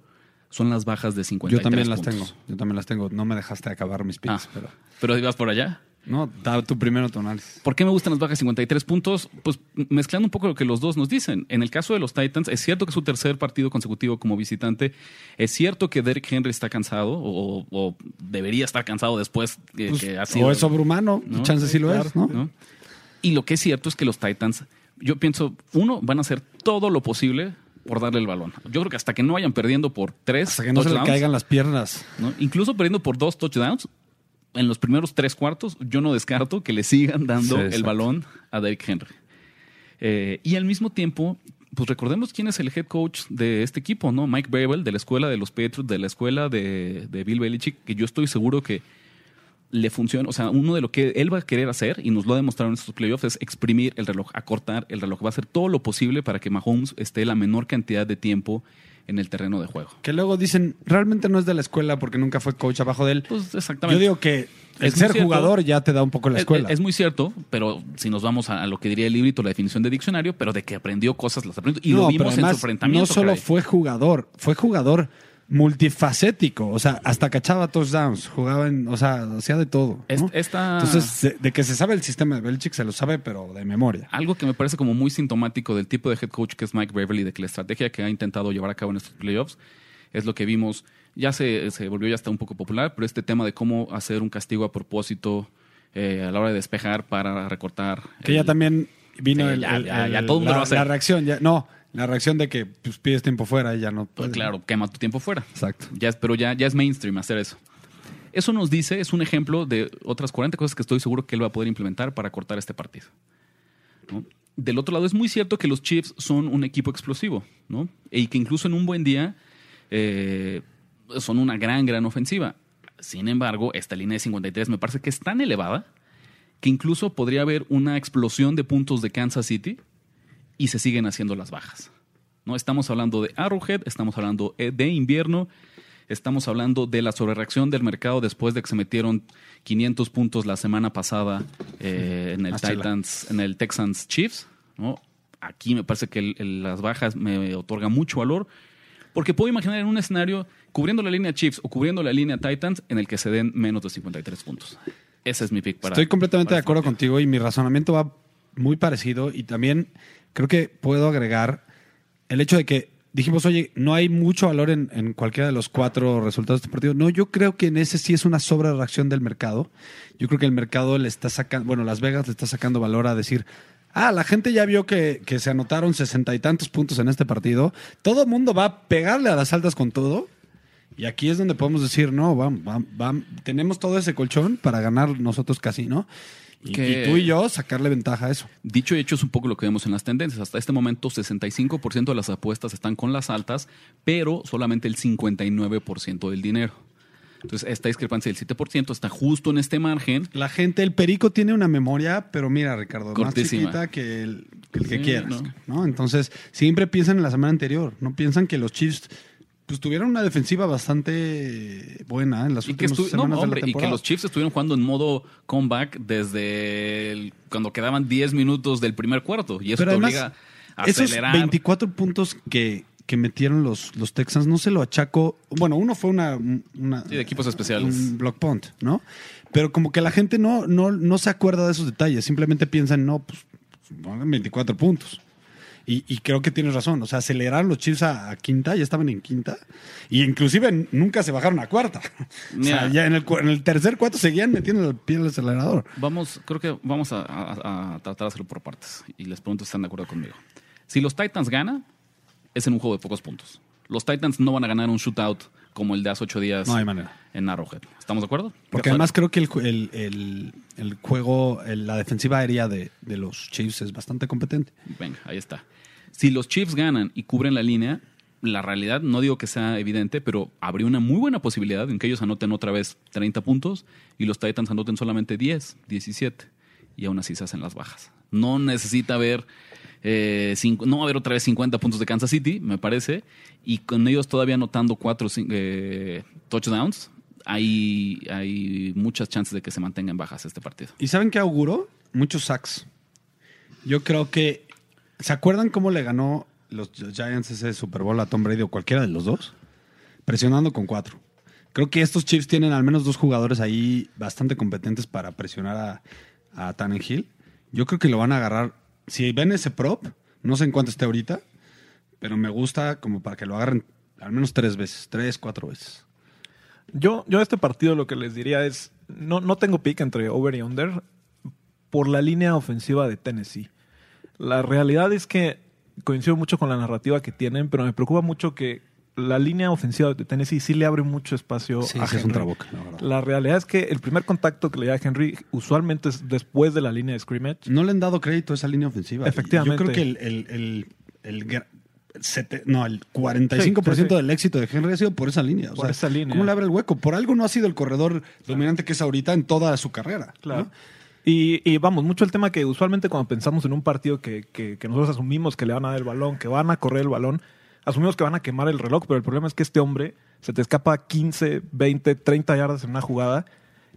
Son las bajas de 53 yo también las puntos. tengo. Yo también las tengo. No me dejaste acabar mis picks, Ah, pero. pero ibas por allá. No, da tu primero tu análisis. ¿Por qué me gustan las bajas 53 puntos? Pues mezclando un poco lo que los dos nos dicen. En el caso de los Titans, es cierto que es su tercer partido consecutivo como visitante. Es cierto que Derrick Henry está cansado o, o debería estar cansado después que, Pues, que ha sido. o es sobrehumano, ¿no? chance sí lo Claro. es, ¿no? ¿no? Y lo que es cierto es que los Titans, yo pienso, uno, van a hacer todo lo posible por darle el balón. Yo creo que hasta que no vayan perdiendo por tres Hasta que no se le caigan las piernas. ¿no? Incluso perdiendo por dos touchdowns, en los primeros tres cuartos, yo no descarto que le sigan dando Sí, el balón a Derrick Henry. Eh, y al mismo tiempo, pues recordemos quién es el head coach de este equipo, ¿no? Mike Babel, de la escuela de los Patriots, de la escuela de, de Bill Belichick, que yo estoy seguro que le funciona. O sea, uno de lo que él va a querer hacer, y nos lo ha demostrado en estos playoffs, es exprimir el reloj, acortar el reloj. Va a hacer todo lo posible para que Mahomes esté la menor cantidad de tiempo en el terreno de juego. Que luego dicen, realmente no es de la escuela porque nunca fue coach abajo de él. Pues exactamente. Yo digo que el Es ser cierto. jugador ya te da un poco la Es- escuela. Es, muy cierto, pero si nos vamos a, a lo que diría el librito, la definición de diccionario, pero de que aprendió cosas, las aprendió. Y lo No, vimos pero en su enfrentamiento. No solo caray. fue jugador, fue jugador multifacético. O sea, hasta cachaba touchdowns, jugaba en, o sea, hacía de todo. ¿no? Es- esta- Entonces, de, que se sabe el sistema de Belichick, se lo sabe, pero de memoria. Algo que me parece como muy sintomático del tipo de head coach que es Mike Beverly, de que la estrategia que ha intentado llevar a cabo en estos playoffs es lo que vimos, ya se, se volvió ya hasta un poco popular, pero este tema de cómo hacer un castigo a propósito eh, a la hora de despejar para recortar. Que ya también vino Sí, el, ya- el- ya- el- ya todo la, la reacción. Ya, no, la reacción de que pues, pides tiempo fuera y ya no. Pues claro, quema tu tiempo fuera. Exacto. Ya pero ya, ya es mainstream hacer eso. Eso nos dice, es un ejemplo de otras 40 cosas que estoy seguro que él va a poder implementar para cortar este partido. ¿no? Del otro lado, es muy cierto que los Chiefs son un equipo explosivo, ¿no? Y que incluso en un buen día eh, son una gran, gran ofensiva. Sin embargo, esta línea de 53 me parece que es tan elevada que incluso podría haber una explosión de puntos de Kansas City y se siguen haciendo las bajas. ¿No? Estamos hablando de Arrowhead, estamos hablando eh, de invierno, estamos hablando de la sobrereacción del mercado después de que se metieron 500 puntos la semana pasada eh, en el *laughs* Hazla. Titans, en el Texans Chiefs. ¿no? Aquí me parece que el- el- las bajas me otorgan mucho valor. Porque puedo imaginar en un escenario cubriendo la línea Chiefs o cubriendo la línea Titans en el que se den menos de 53 puntos. Ese es mi pick para. Estoy completamente para de este acuerdo partido. contigo y mi razonamiento va muy parecido y también creo que puedo agregar el hecho de que dijimos, oye, no hay mucho valor en, en cualquiera de los cuatro resultados de este partido. No, yo creo que en ese sí es una sobrereacción del mercado. Yo creo que el mercado le está sacando, bueno, Las Vegas le está sacando valor a decir, ah, la gente ya vio que, que se anotaron sesenta y tantos puntos en este partido. Todo el mundo va a pegarle a las altas con todo. Y aquí es donde podemos decir, no, vamos, vamos, vamos, tenemos todo ese colchón para ganar nosotros casi, ¿no? Y, Que- y tú y yo sacarle ventaja a eso. Dicho y hecho es un poco lo que vemos en las tendencias. Hasta este momento 65% de las apuestas están con las altas, pero solamente el 59% del dinero. Entonces esta discrepancia del 7% está justo en este margen. La gente, el perico tiene una memoria, pero mira, Ricardo, Cortísima. más chiquita que el que, el que Sí, quieras, no. ¿no? Entonces, siempre piensan en la semana anterior, no piensan que los Chiefs pues tuvieron una defensiva bastante buena en las Y que, últimas no, semanas hombre, de la y que temporada. los Chiefs estuvieron jugando en modo comeback desde el- cuando quedaban 10 minutos del primer cuarto. Y eso Pero te además, obliga a esos acelerar. 24 puntos que, que metieron los, los Texans, no se lo achaco. Bueno, uno fue una. una Sí, de equipos especiales. Un block punt, ¿no? Pero como que la gente no, no, no se acuerda de esos detalles. Simplemente piensan, no, pues pongan 24 puntos. Y, y creo que tienes razón. O sea, aceleraron los Chiefs a, a quinta, ya estaban en quinta. Y inclusive nunca se bajaron a cuarta. *laughs* O sea, ya en el, en el tercer cuarto seguían metiendo el pie del acelerador. Vamos, creo que vamos a, a- a tratar de hacerlo por partes. Y les pregunto si están de acuerdo conmigo. Si los Titans ganan, es en un juego de pocos puntos. Los Titans no van a ganar un shootout como el de hace ocho días No hay manera. en Arrowhead. ¿Estamos de acuerdo? Porque además creo que el, el, el- el juego, la defensiva aérea de, de los Chiefs es bastante competente. Venga, ahí está. Si los Chiefs ganan y cubren la línea, la realidad, no digo que sea evidente, pero habría una muy buena posibilidad en que ellos anoten otra vez 30 puntos y los Titans anoten solamente 10, 17. Y aún así se hacen las bajas. No necesita haber, eh, no va a haber otra vez 50 puntos de Kansas City, me parece. Y con ellos todavía anotando 4 touchdowns, hay, hay muchas chances de que se mantengan bajas este partido. ¿Y saben qué auguro? Muchos sacks. Yo creo que. ¿Se acuerdan cómo le ganó los Giants ese Super Bowl a Tom Brady o cualquiera de los dos? Presionando con cuatro. Creo que estos Chiefs tienen al menos dos jugadores ahí bastante competentes para presionar a, a Tannehill. Yo creo que lo van a agarrar. Si ven ese prop, no sé en cuánto esté ahorita, pero me gusta como para que lo agarren al menos tres veces, tres, cuatro veces. Yo, yo a este partido lo que les diría es, no, no tengo pick entre over y under por la línea ofensiva de Tennessee. La realidad es que coincido mucho con la narrativa que tienen, pero me preocupa mucho que la línea ofensiva de Tennessee sí le abre mucho espacio Sí, a sí es un Henry. trabuco, la realidad es que el primer contacto que le da a Henry usualmente es después de la línea de scrimmage. No le han dado crédito a esa línea ofensiva. Efectivamente. Yo creo que el, el, el, el gra- sete- no, el 45% Sí, sí, sí. del éxito de Henry ha sido por esa línea. O Por sea, esa línea. ¿Cómo le abre el hueco? Por algo no ha sido el corredor dominante que es ahorita en toda su carrera. Claro. ¿no? Y, y vamos, mucho el tema que usualmente cuando pensamos en un partido que, que- que nosotros asumimos que le van a dar el balón, que van a correr el balón, asumimos que van a quemar el reloj, pero el problema es que este hombre se te escapa 15, 20, 30 yardas en una jugada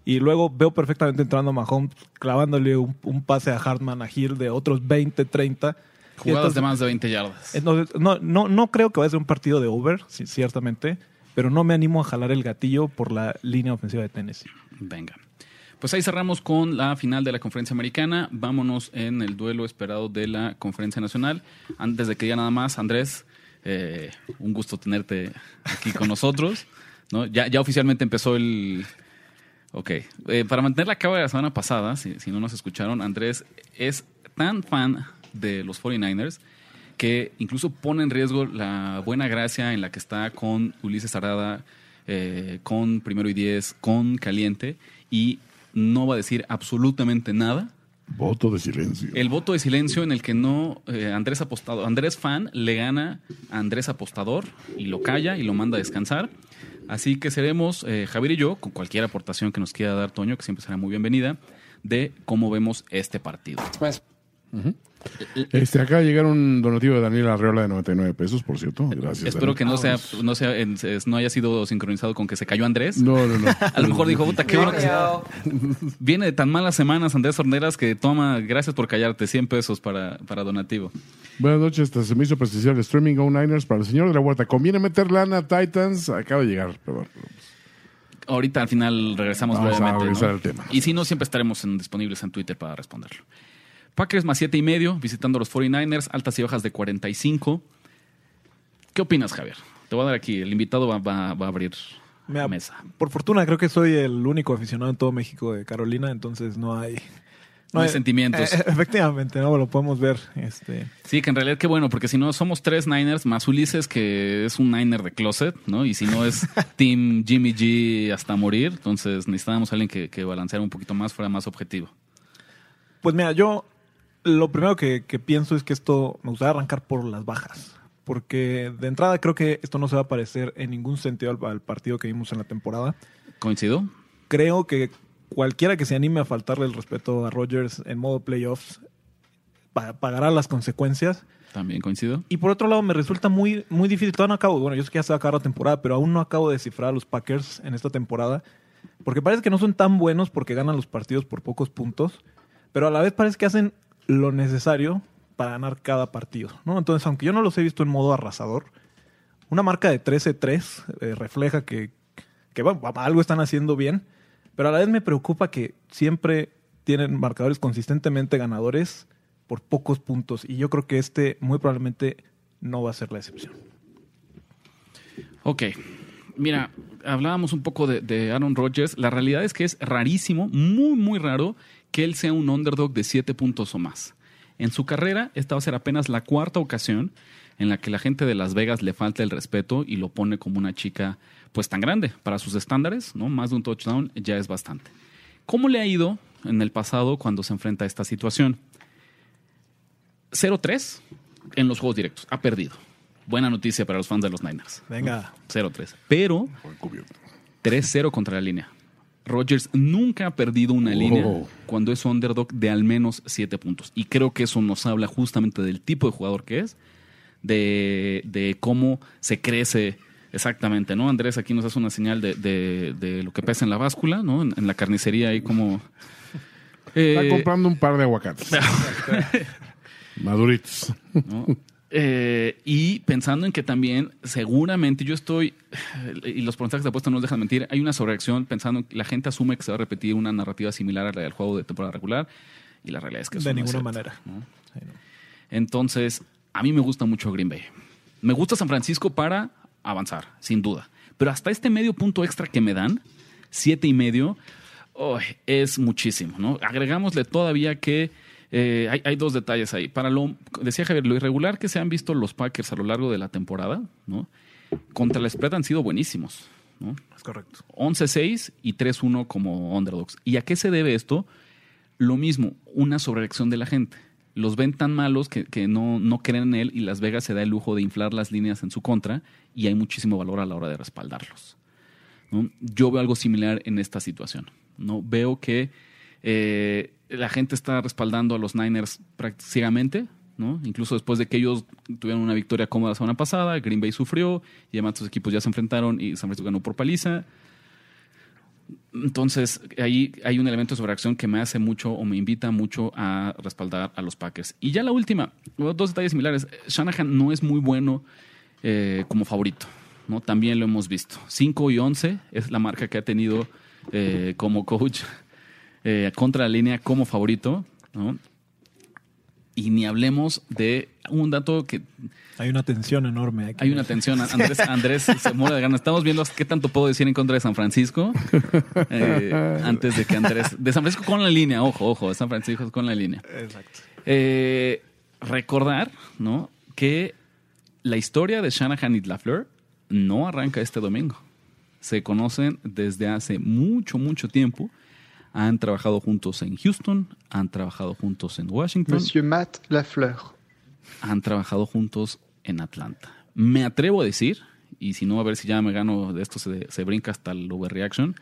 y luego veo perfectamente entrando a Mahomes clavándole un, un pase a Hartman, a Hill de otros 20, 30. Y Jugadas entonces- de más de 20 yardas. entonces, no, no, no creo que vaya a ser un partido de over, sí, ciertamente, pero no me animo a jalar el gatillo por la línea ofensiva de Tennessee. Venga. Pues ahí cerramos con la final de la conferencia americana. Vámonos en el duelo esperado de la conferencia nacional. Antes de que diga nada más, Andrés, eh, un gusto tenerte aquí con nosotros. ¿no? Ya, ya oficialmente empezó el... Ok. Eh, para mantener la cabo de la semana pasada, si, si no nos escucharon, Andrés es tan fan de los 49ers que incluso pone en riesgo la buena gracia en la que está con Ulises Arada, eh, con Primero y Diez, con Caliente, y no va a decir absolutamente nada. Voto de silencio. El voto de silencio en el que no eh, Andrés Apostador, Andrés Fan le gana a Andrés Apostador y lo calla y lo manda a descansar. Así que seremos eh, Javier y yo, con cualquier aportación que nos quiera dar Toño, que siempre será muy bienvenida, de cómo vemos este partido. Este, acaba *laughs* de llegar un donativo de Daniel Arreola de 99 pesos, por cierto. Gracias. Espero Daniel. que no sea, no sea, no haya sido sincronizado con que se cayó Andrés. No, no, no. *laughs* A lo mejor dijo, puta, qué bueno que se- Viene de tan malas semanas Andrés Horneras que toma, gracias por callarte, 100 pesos para, para donativo. Buenas noches, este, se me hizo el streaming Go Niners para el señor de la huerta. ¿Conviene meter lana a Titans? Acaba de llegar, perdón. Ahorita al final regresamos Vamos a regresar ¿no? al tema. Y si no, siempre estaremos en- disponibles en Twitter para responderlo. Packers más siete y medio, visitando a los 49ers, altas y bajas de 45. ¿Qué opinas, Javier? Te voy a dar aquí, el invitado va, va- va a abrir la mesa. Por fortuna, creo que soy el único aficionado en todo México de Carolina, entonces no hay. No hay sentimientos. Eh, *laughs* efectivamente, no lo podemos ver. Este, Sí, que en realidad qué bueno, porque si no somos tres Niners, más Ulises, que es un Niner de closet, ¿no? Y si no es *laughs* Team Jimmy G hasta morir, entonces necesitábamos a alguien que, que balanceara un poquito más, fuera más objetivo. Pues mira, yo lo primero que, que pienso es que esto me gustaría arrancar por las bajas. Porque de entrada creo que esto no se va a parecer en ningún sentido al, al partido que vimos en la temporada. ¿Coincido? Creo que cualquiera que se anime a faltarle el respeto a Rodgers en modo playoffs pa- pagará las consecuencias. También coincido. Y por otro lado, me resulta muy, muy difícil. Todavía no acabo. Bueno, yo sé que ya se va a acabar la temporada, pero aún no acabo de descifrar a los Packers en esta temporada. Porque parece que no son tan buenos porque ganan los partidos por pocos puntos. Pero a la vez parece que hacen lo necesario para ganar cada partido. ¿no? Entonces, aunque yo no los he visto en modo arrasador, una marca de 13-3 eh, refleja que, que algo están haciendo bien. Pero a la vez me preocupa que siempre tienen marcadores consistentemente ganadores por pocos puntos. Y yo creo que este muy probablemente no va a ser la excepción. Ok. Mira, hablábamos un poco de, de Aaron Rodgers. La realidad es que es rarísimo, muy, muy raro, que él sea un underdog de siete puntos o más. En su carrera, esta va a ser apenas la cuarta ocasión en la que la gente de Las Vegas le falta el respeto y lo pone como una chica pues tan grande para sus estándares, ¿no? Más de un touchdown ya es bastante. ¿Cómo le ha ido en el pasado cuando se enfrenta a esta situación? 0-3 en los juegos directos. Ha perdido. Buena noticia para los fans de los Niners. Venga. 0-3. Pero 3-0 contra la línea. Rodgers nunca ha perdido una línea cuando es underdog de al menos 7 puntos. Y creo que eso nos habla justamente del tipo de jugador que es, de, de cómo se crece exactamente, ¿no? Andrés aquí nos hace una señal de, de- de lo que pesa en la báscula, ¿no? En, en la carnicería ahí como... Está Eh, comprando un par de aguacates. *laughs* Maduritos. ¿no? Eh, y pensando en que también seguramente yo estoy, y los porcentajes de apuesta no nos dejan mentir, hay una sobreacción pensando en que la gente asume que se va a repetir una narrativa similar a la del juego de temporada regular y la realidad es que de ninguna manera. ¿no? Sí, no. Entonces, a mí me gusta mucho Green Bay. Me gusta San Francisco para avanzar, sin duda. Pero hasta este medio punto extra que me dan, siete y medio, oh, es muchísimo, ¿no? Agregámosle todavía que eh, hay, hay dos detalles ahí. Para lo, decía Javier, lo irregular que se han visto los Packers a lo largo de la temporada, ¿no? Contra el spread han sido buenísimos, ¿no? Es correcto. 11-6 y 3-1 como underdogs. ¿Y a qué se debe esto? Lo mismo, una sobrereacción de la gente. Los ven tan malos que, que no, no creen en él y Las Vegas se da el lujo de inflar las líneas en su contra y hay muchísimo valor a la hora de respaldarlos. ¿no? Yo veo algo similar en esta situación. ¿no? Veo que eh, la gente está respaldando a los Niners prácticamente, incluso después de que ellos tuvieron una victoria cómoda la semana pasada, Green Bay sufrió y además sus equipos ya se enfrentaron y San Francisco ganó por paliza. Entonces, ahí hay un elemento de sobreacción que me hace mucho o me invita mucho a respaldar a los Packers. Y ya la última, dos detalles similares. Shanahan no es muy bueno eh, como favorito, ¿no? También lo hemos visto. 5 y 11 es la marca que ha tenido eh, como coach eh, contra la línea como favorito, ¿no? Y ni hablemos de un dato que Hay una tensión enorme aquí. hay una tensión. Andrés, Andrés se muere de ganas. Estamos viendo qué tanto puedo decir en contra de San Francisco. eh, antes de que Andrés. De San Francisco con la línea, ojo, ojo. De San Francisco con la línea. Exacto. Eh, recordar, ¿no? Que la historia de Shanahan y LaFleur no arranca este domingo. Se conocen desde hace mucho, mucho tiempo. Han trabajado juntos en Houston, han trabajado juntos en Washington Monsieur Matt Lafleur. han trabajado juntos en Atlanta. Me atrevo a decir, y si no, a ver si ya me gano de esto, se, se brinca hasta el overreaction.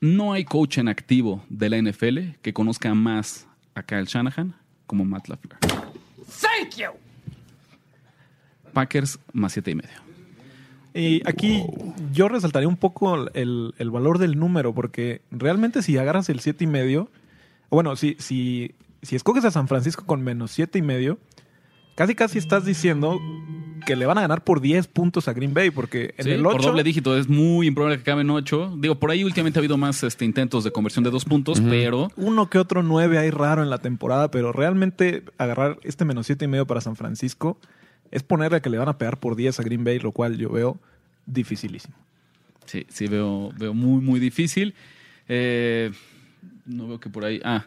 No hay coach en activo de la NFL que conozca más a Kyle Shanahan como Matt LaFleur. Thank you. Packers más siete y medio. Y aquí yo resaltaría un poco el, el valor del número, porque realmente si agarras el siete y medio, bueno, si, si, si escoges a San Francisco con menos siete y medio, casi casi estás diciendo que le van a ganar por 10 puntos a Green Bay, porque en Sí, el por 8 doble dígito es muy improbable que acaben ocho. Digo, por ahí últimamente ha habido más este, intentos de conversión de dos puntos, pero uno que otro 9 hay raro en la temporada, pero realmente agarrar este menos siete y medio para San Francisco es ponerle que le van a pegar por 10 a Green Bay, lo cual yo veo dificilísimo. Sí, sí, veo, veo muy, muy difícil. Eh, no veo que por ahí. Ah,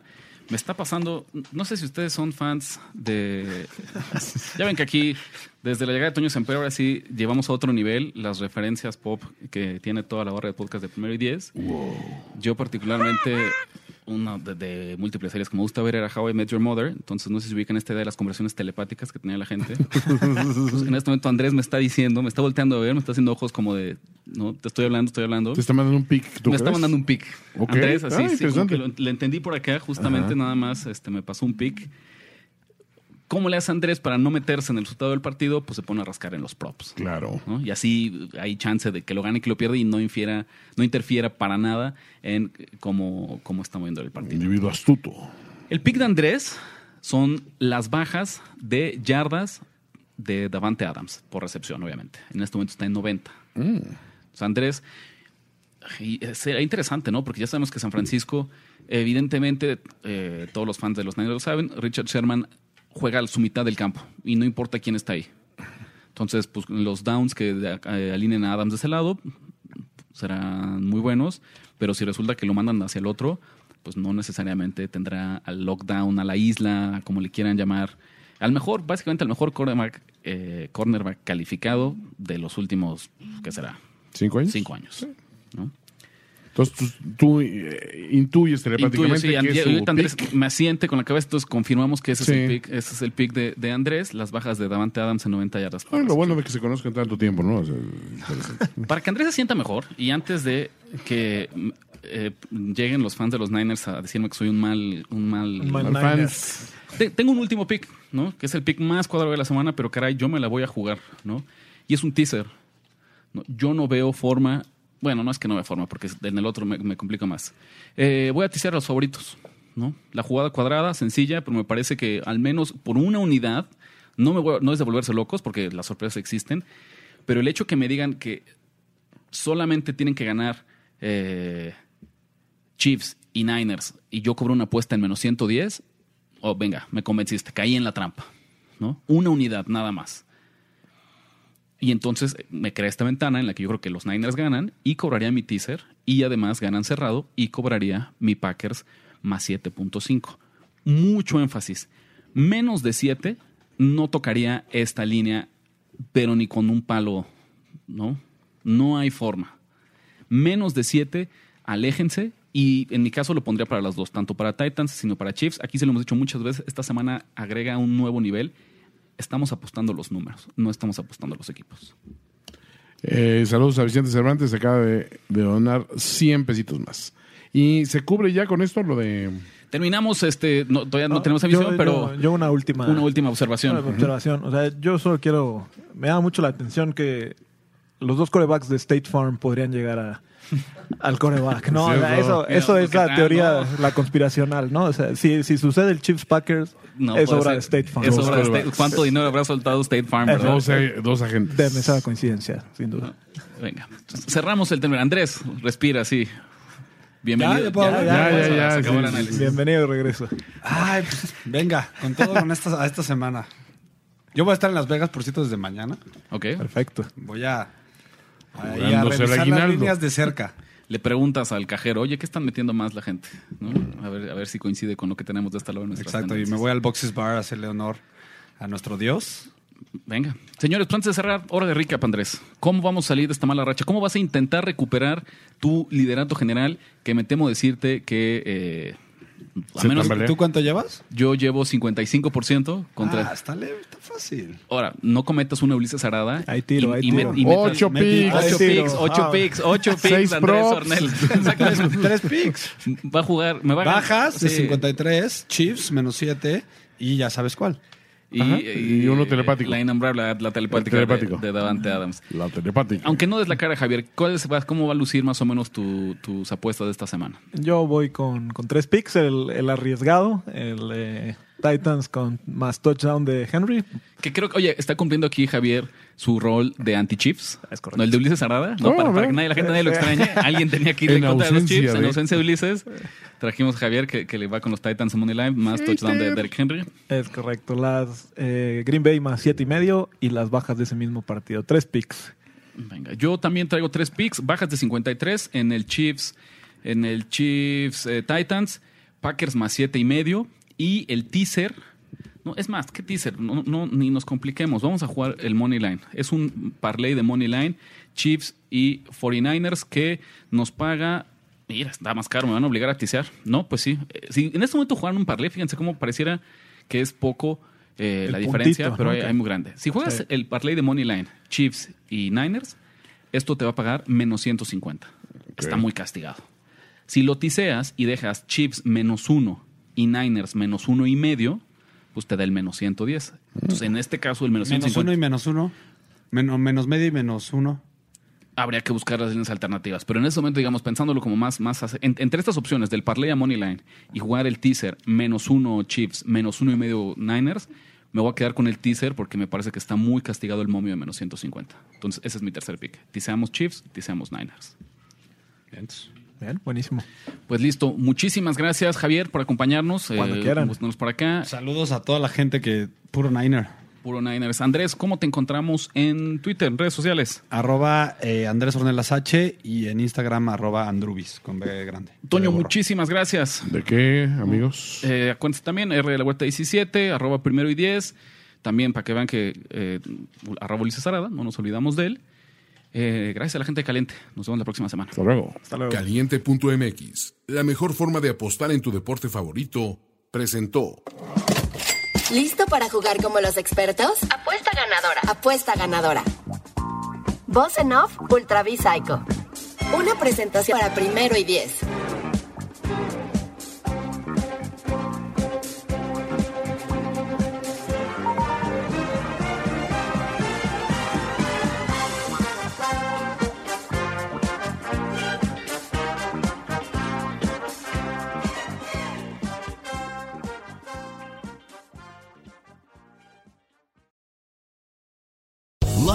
me está pasando. No sé si ustedes son fans de. ya ven que aquí, desde la llegada de Toño Semper, ahora sí llevamos a otro nivel las referencias pop que tiene toda la barra de podcast de primero y diez. Yo, particularmente, una de, de múltiples series que me gusta ver era How I Met Your Mother. Entonces, no sé si ubican esta idea de las conversaciones telepáticas que tenía la gente. *laughs* Pues, en este momento, Andrés me está diciendo, me está volteando a ver, me está haciendo ojos como de. No, te estoy hablando, estoy hablando. Te está mandando un pic, ¿tú Me está mandando un pic. Andrés, así, Ah, sí, como interesante. que lo- le entendí por acá, justamente Ajá. nada más este, me pasó un pic. ¿Cómo le hace Andrés para no meterse en el resultado del partido? Pues se pone a rascar en los props. Claro. ¿no? Y así hay chance de que lo gane y que lo pierda y no infiera, no interfiera para nada en cómo, cómo está moviendo el partido. Individuo astuto. El pick de Andrés son las bajas de yardas de Davante Adams, por recepción, obviamente. En este momento está en 90. Mm. O sea, Andrés, y será interesante, ¿no? Porque ya sabemos que San Francisco, evidentemente, eh, todos los fans de los Niners lo saben, Richard Sherman juega a su mitad del campo y no importa quién está ahí. Entonces, pues los downs que eh, alineen a Adams de ese lado serán muy buenos, pero si resulta que lo mandan hacia el otro, pues no necesariamente tendrá al lockdown, a la isla, como le quieran llamar. Al mejor, básicamente al mejor cornerback, eh, cornerback calificado de los últimos, ¿qué será? ¿Cinco años? Cinco años. ¿no? Entonces tú, tú, eh, intuyes telepáticamente Intuyo, sí, que es su Andrés pick. me asiente con la cabeza, entonces confirmamos que ese es el pick, ese es el pick de, de Andrés, las bajas de Davante Adams en 90 yardas. Ay, lo bueno de que se conozcan tanto tiempo, ¿no? O sea, interesante. *laughs* Para que Andrés se sienta mejor y antes de que eh, lleguen los fans de los Niners a decirme que soy un mal, un mal, Un mal fans. Te- tengo un último pick, ¿no? Que es el pick más cuadrado de la semana, pero caray, yo me la voy a jugar, ¿no? Y es un teaser. ¿no? Yo no veo forma. Bueno, no es que no vea forma, porque en el otro me, me complica más. Eh, voy a teaser a los favoritos, ¿no? La jugada cuadrada, sencilla, pero me parece que al menos por una unidad, no, me voy no es de volverse locos, porque las sorpresas existen, pero el hecho que me digan que solamente tienen que ganar eh, Chiefs y Niners y yo cobro una apuesta en menos 110, oh, venga, me convenciste, caí en la trampa, ¿no? Una unidad nada más. Y entonces eh, me crea esta ventana en la que yo creo que los Niners ganan y cobraría mi teaser y además ganan cerrado y cobraría mi Packers más 7.5. Mucho énfasis. Menos de 7 no tocaría esta línea, pero ni con un palo, ¿no? No hay forma. Menos de 7, aléjense. Y en mi caso lo pondría para las dos, tanto para Titans sino para Chiefs. Aquí se lo hemos dicho muchas veces. Esta semana agrega un nuevo nivel. Estamos apostando los números, no estamos apostando los equipos. Eh, saludos a Vicente Cervantes, se acaba de, de donar 100 pesitos más. Y se cubre ya con esto lo de... Terminamos, este, no, todavía no, No, tenemos yo- emisión, pero yo, yo una última una última observación. Una observación. O sea, yo solo quiero. Me llama mucho la atención que los dos corebacks de State Farm podrían llegar a, *laughs* al coreback. No, o sea, Cierto. eso, Mira, eso es ¿qué la tal, teoría, no? la conspiracional, ¿no? O sea, si, si sucede el Chiefs Packers, No, es obra de. State Farm. Es obra de State-. ¿Cuánto dinero habrá soltado State Farm, verdad? Dos, eh, dos agentes. Demasiada coincidencia, sin duda. Venga, cerramos el tema. Andrés, respira, sí. Bienvenido. Ya, ya puedo hablar. Ya, ya. Bienvenido de regreso. Ay, pues venga, con todo con esta, a esta semana. Yo voy a estar en Las Vegas, por cierto, desde mañana. Ok. Perfecto. Voy a, ahí a revisar las líneas de cerca. *laughs* Le preguntas al cajero, oye, ¿qué están metiendo más la gente? ¿No? A, ver, a ver si coincide con lo que tenemos de esta nuestras Exacto, y me voy al Boxes Bar a hacerle honor a nuestro Dios. Venga. Señores, pues antes de cerrar, hora de recap, Andrés. ¿Cómo vamos a salir de esta mala racha? ¿Cómo vas a intentar recuperar tu liderato general? Que me temo decirte que... eh, a Se menos tambalea. ¿Tú cuánto llevas? yo llevo 55% contra... Ah, está leve, está fácil. Ahora, no cometas una Ulises Arada. Ahí tiro, ahí tiro. y metas- Ocho picks. Ocho tiro. picks, ocho Ah. picks, ocho picks, Andrés props. Ornel. *laughs* Tres picks. Va a jugar, me va a ganar- Bajas de Sí. 53, Chiefs menos 7 Y ya sabes cuál. Y, Ajá, y uno telepático. La innombrable, la, la telepática. De, de Davante Adams. La telepática. Aunque no des la cara, Javier, ¿cuál es- ¿cómo va a lucir más o menos tu- tus apuestas de esta semana? Yo voy con, con tres picks, el, el arriesgado, el eh, Titans con más touchdown de Henry. Que creo que, oye, está cumpliendo aquí Javier su rol de anti-Chiefs. Es correcto. ¿No? El de Ulises Arada. No, Oh, para, para que nadie, la gente *laughs* nadie lo extrañe. Alguien tenía que ir En en contra de los Chiefs. En de- ausencia de Ulises. Trajimos a Javier que, que le va con los Titans en Money Line, más touchdown de Derrick Henry. Es correcto, las eh, Green Bay más siete y medio y las bajas de ese mismo partido. Tres picks. Venga, yo también traigo tres picks, bajas de 53 en el Chiefs, en el Chiefs eh, Titans, Packers más siete y medio y el teaser. No, es más, ¿qué teaser? No, no, ni nos compliquemos. Vamos a jugar el Money Line. Es un parlay de Money Line, Chiefs y 49ers que nos paga. Mira, está más caro, me van a obligar a tisear. No, pues sí. Eh, Si en este momento jugaran un parlay, fíjense cómo pareciera que es poco eh, la diferencia, puntito, pero ¿no? hay, muy grande. Si juegas Sí. el parlay de Money Line, Chiefs y Niners, esto te va a pagar menos 150. Está muy castigado. Si lo tiseas y dejas Chiefs menos uno y Niners menos uno y medio, pues te da el menos 110. Entonces, en este caso, el menos, Menos 150 uno y menos uno. Menos, menos medio y menos uno. Habría que buscar las líneas alternativas. Pero en este momento, digamos, pensándolo como más, más en- entre estas opciones del parlay a Money Line y jugar el teaser menos uno Chiefs, menos uno y medio Niners, me voy a quedar con el teaser porque me parece que está muy castigado el momio de menos 150. Entonces, ese es mi tercer pick. Tiseamos Chiefs, tiseamos Niners. Bien, buenísimo. Pues listo. Muchísimas gracias, Javier, por acompañarnos. Cuando Eh, quieran. gustarnos por acá. Saludos a toda la gente que puro Niner. Puro Niners. Andrés, ¿cómo te encontramos en Twitter, en redes sociales? Arroba eh, Andrés Ornelas H y en Instagram arroba Andrubis con B grande. Toño, muchísimas gracias. ¿De qué, amigos? Eh, acuérdense también, R de la Huerta 17, arroba primero y 10. También para que vean que eh, arroba Ulises Arada, no nos olvidamos de él. Eh, gracias a la gente de Caliente. Nos vemos la próxima semana. Hasta luego. Hasta luego. Caliente.mx, la mejor forma de apostar en tu deporte favorito, presentó. ¿Listo para jugar como los expertos? Apuesta ganadora. Apuesta ganadora. Voz en off, Ultra Psycho. Una presentación para primero y diez.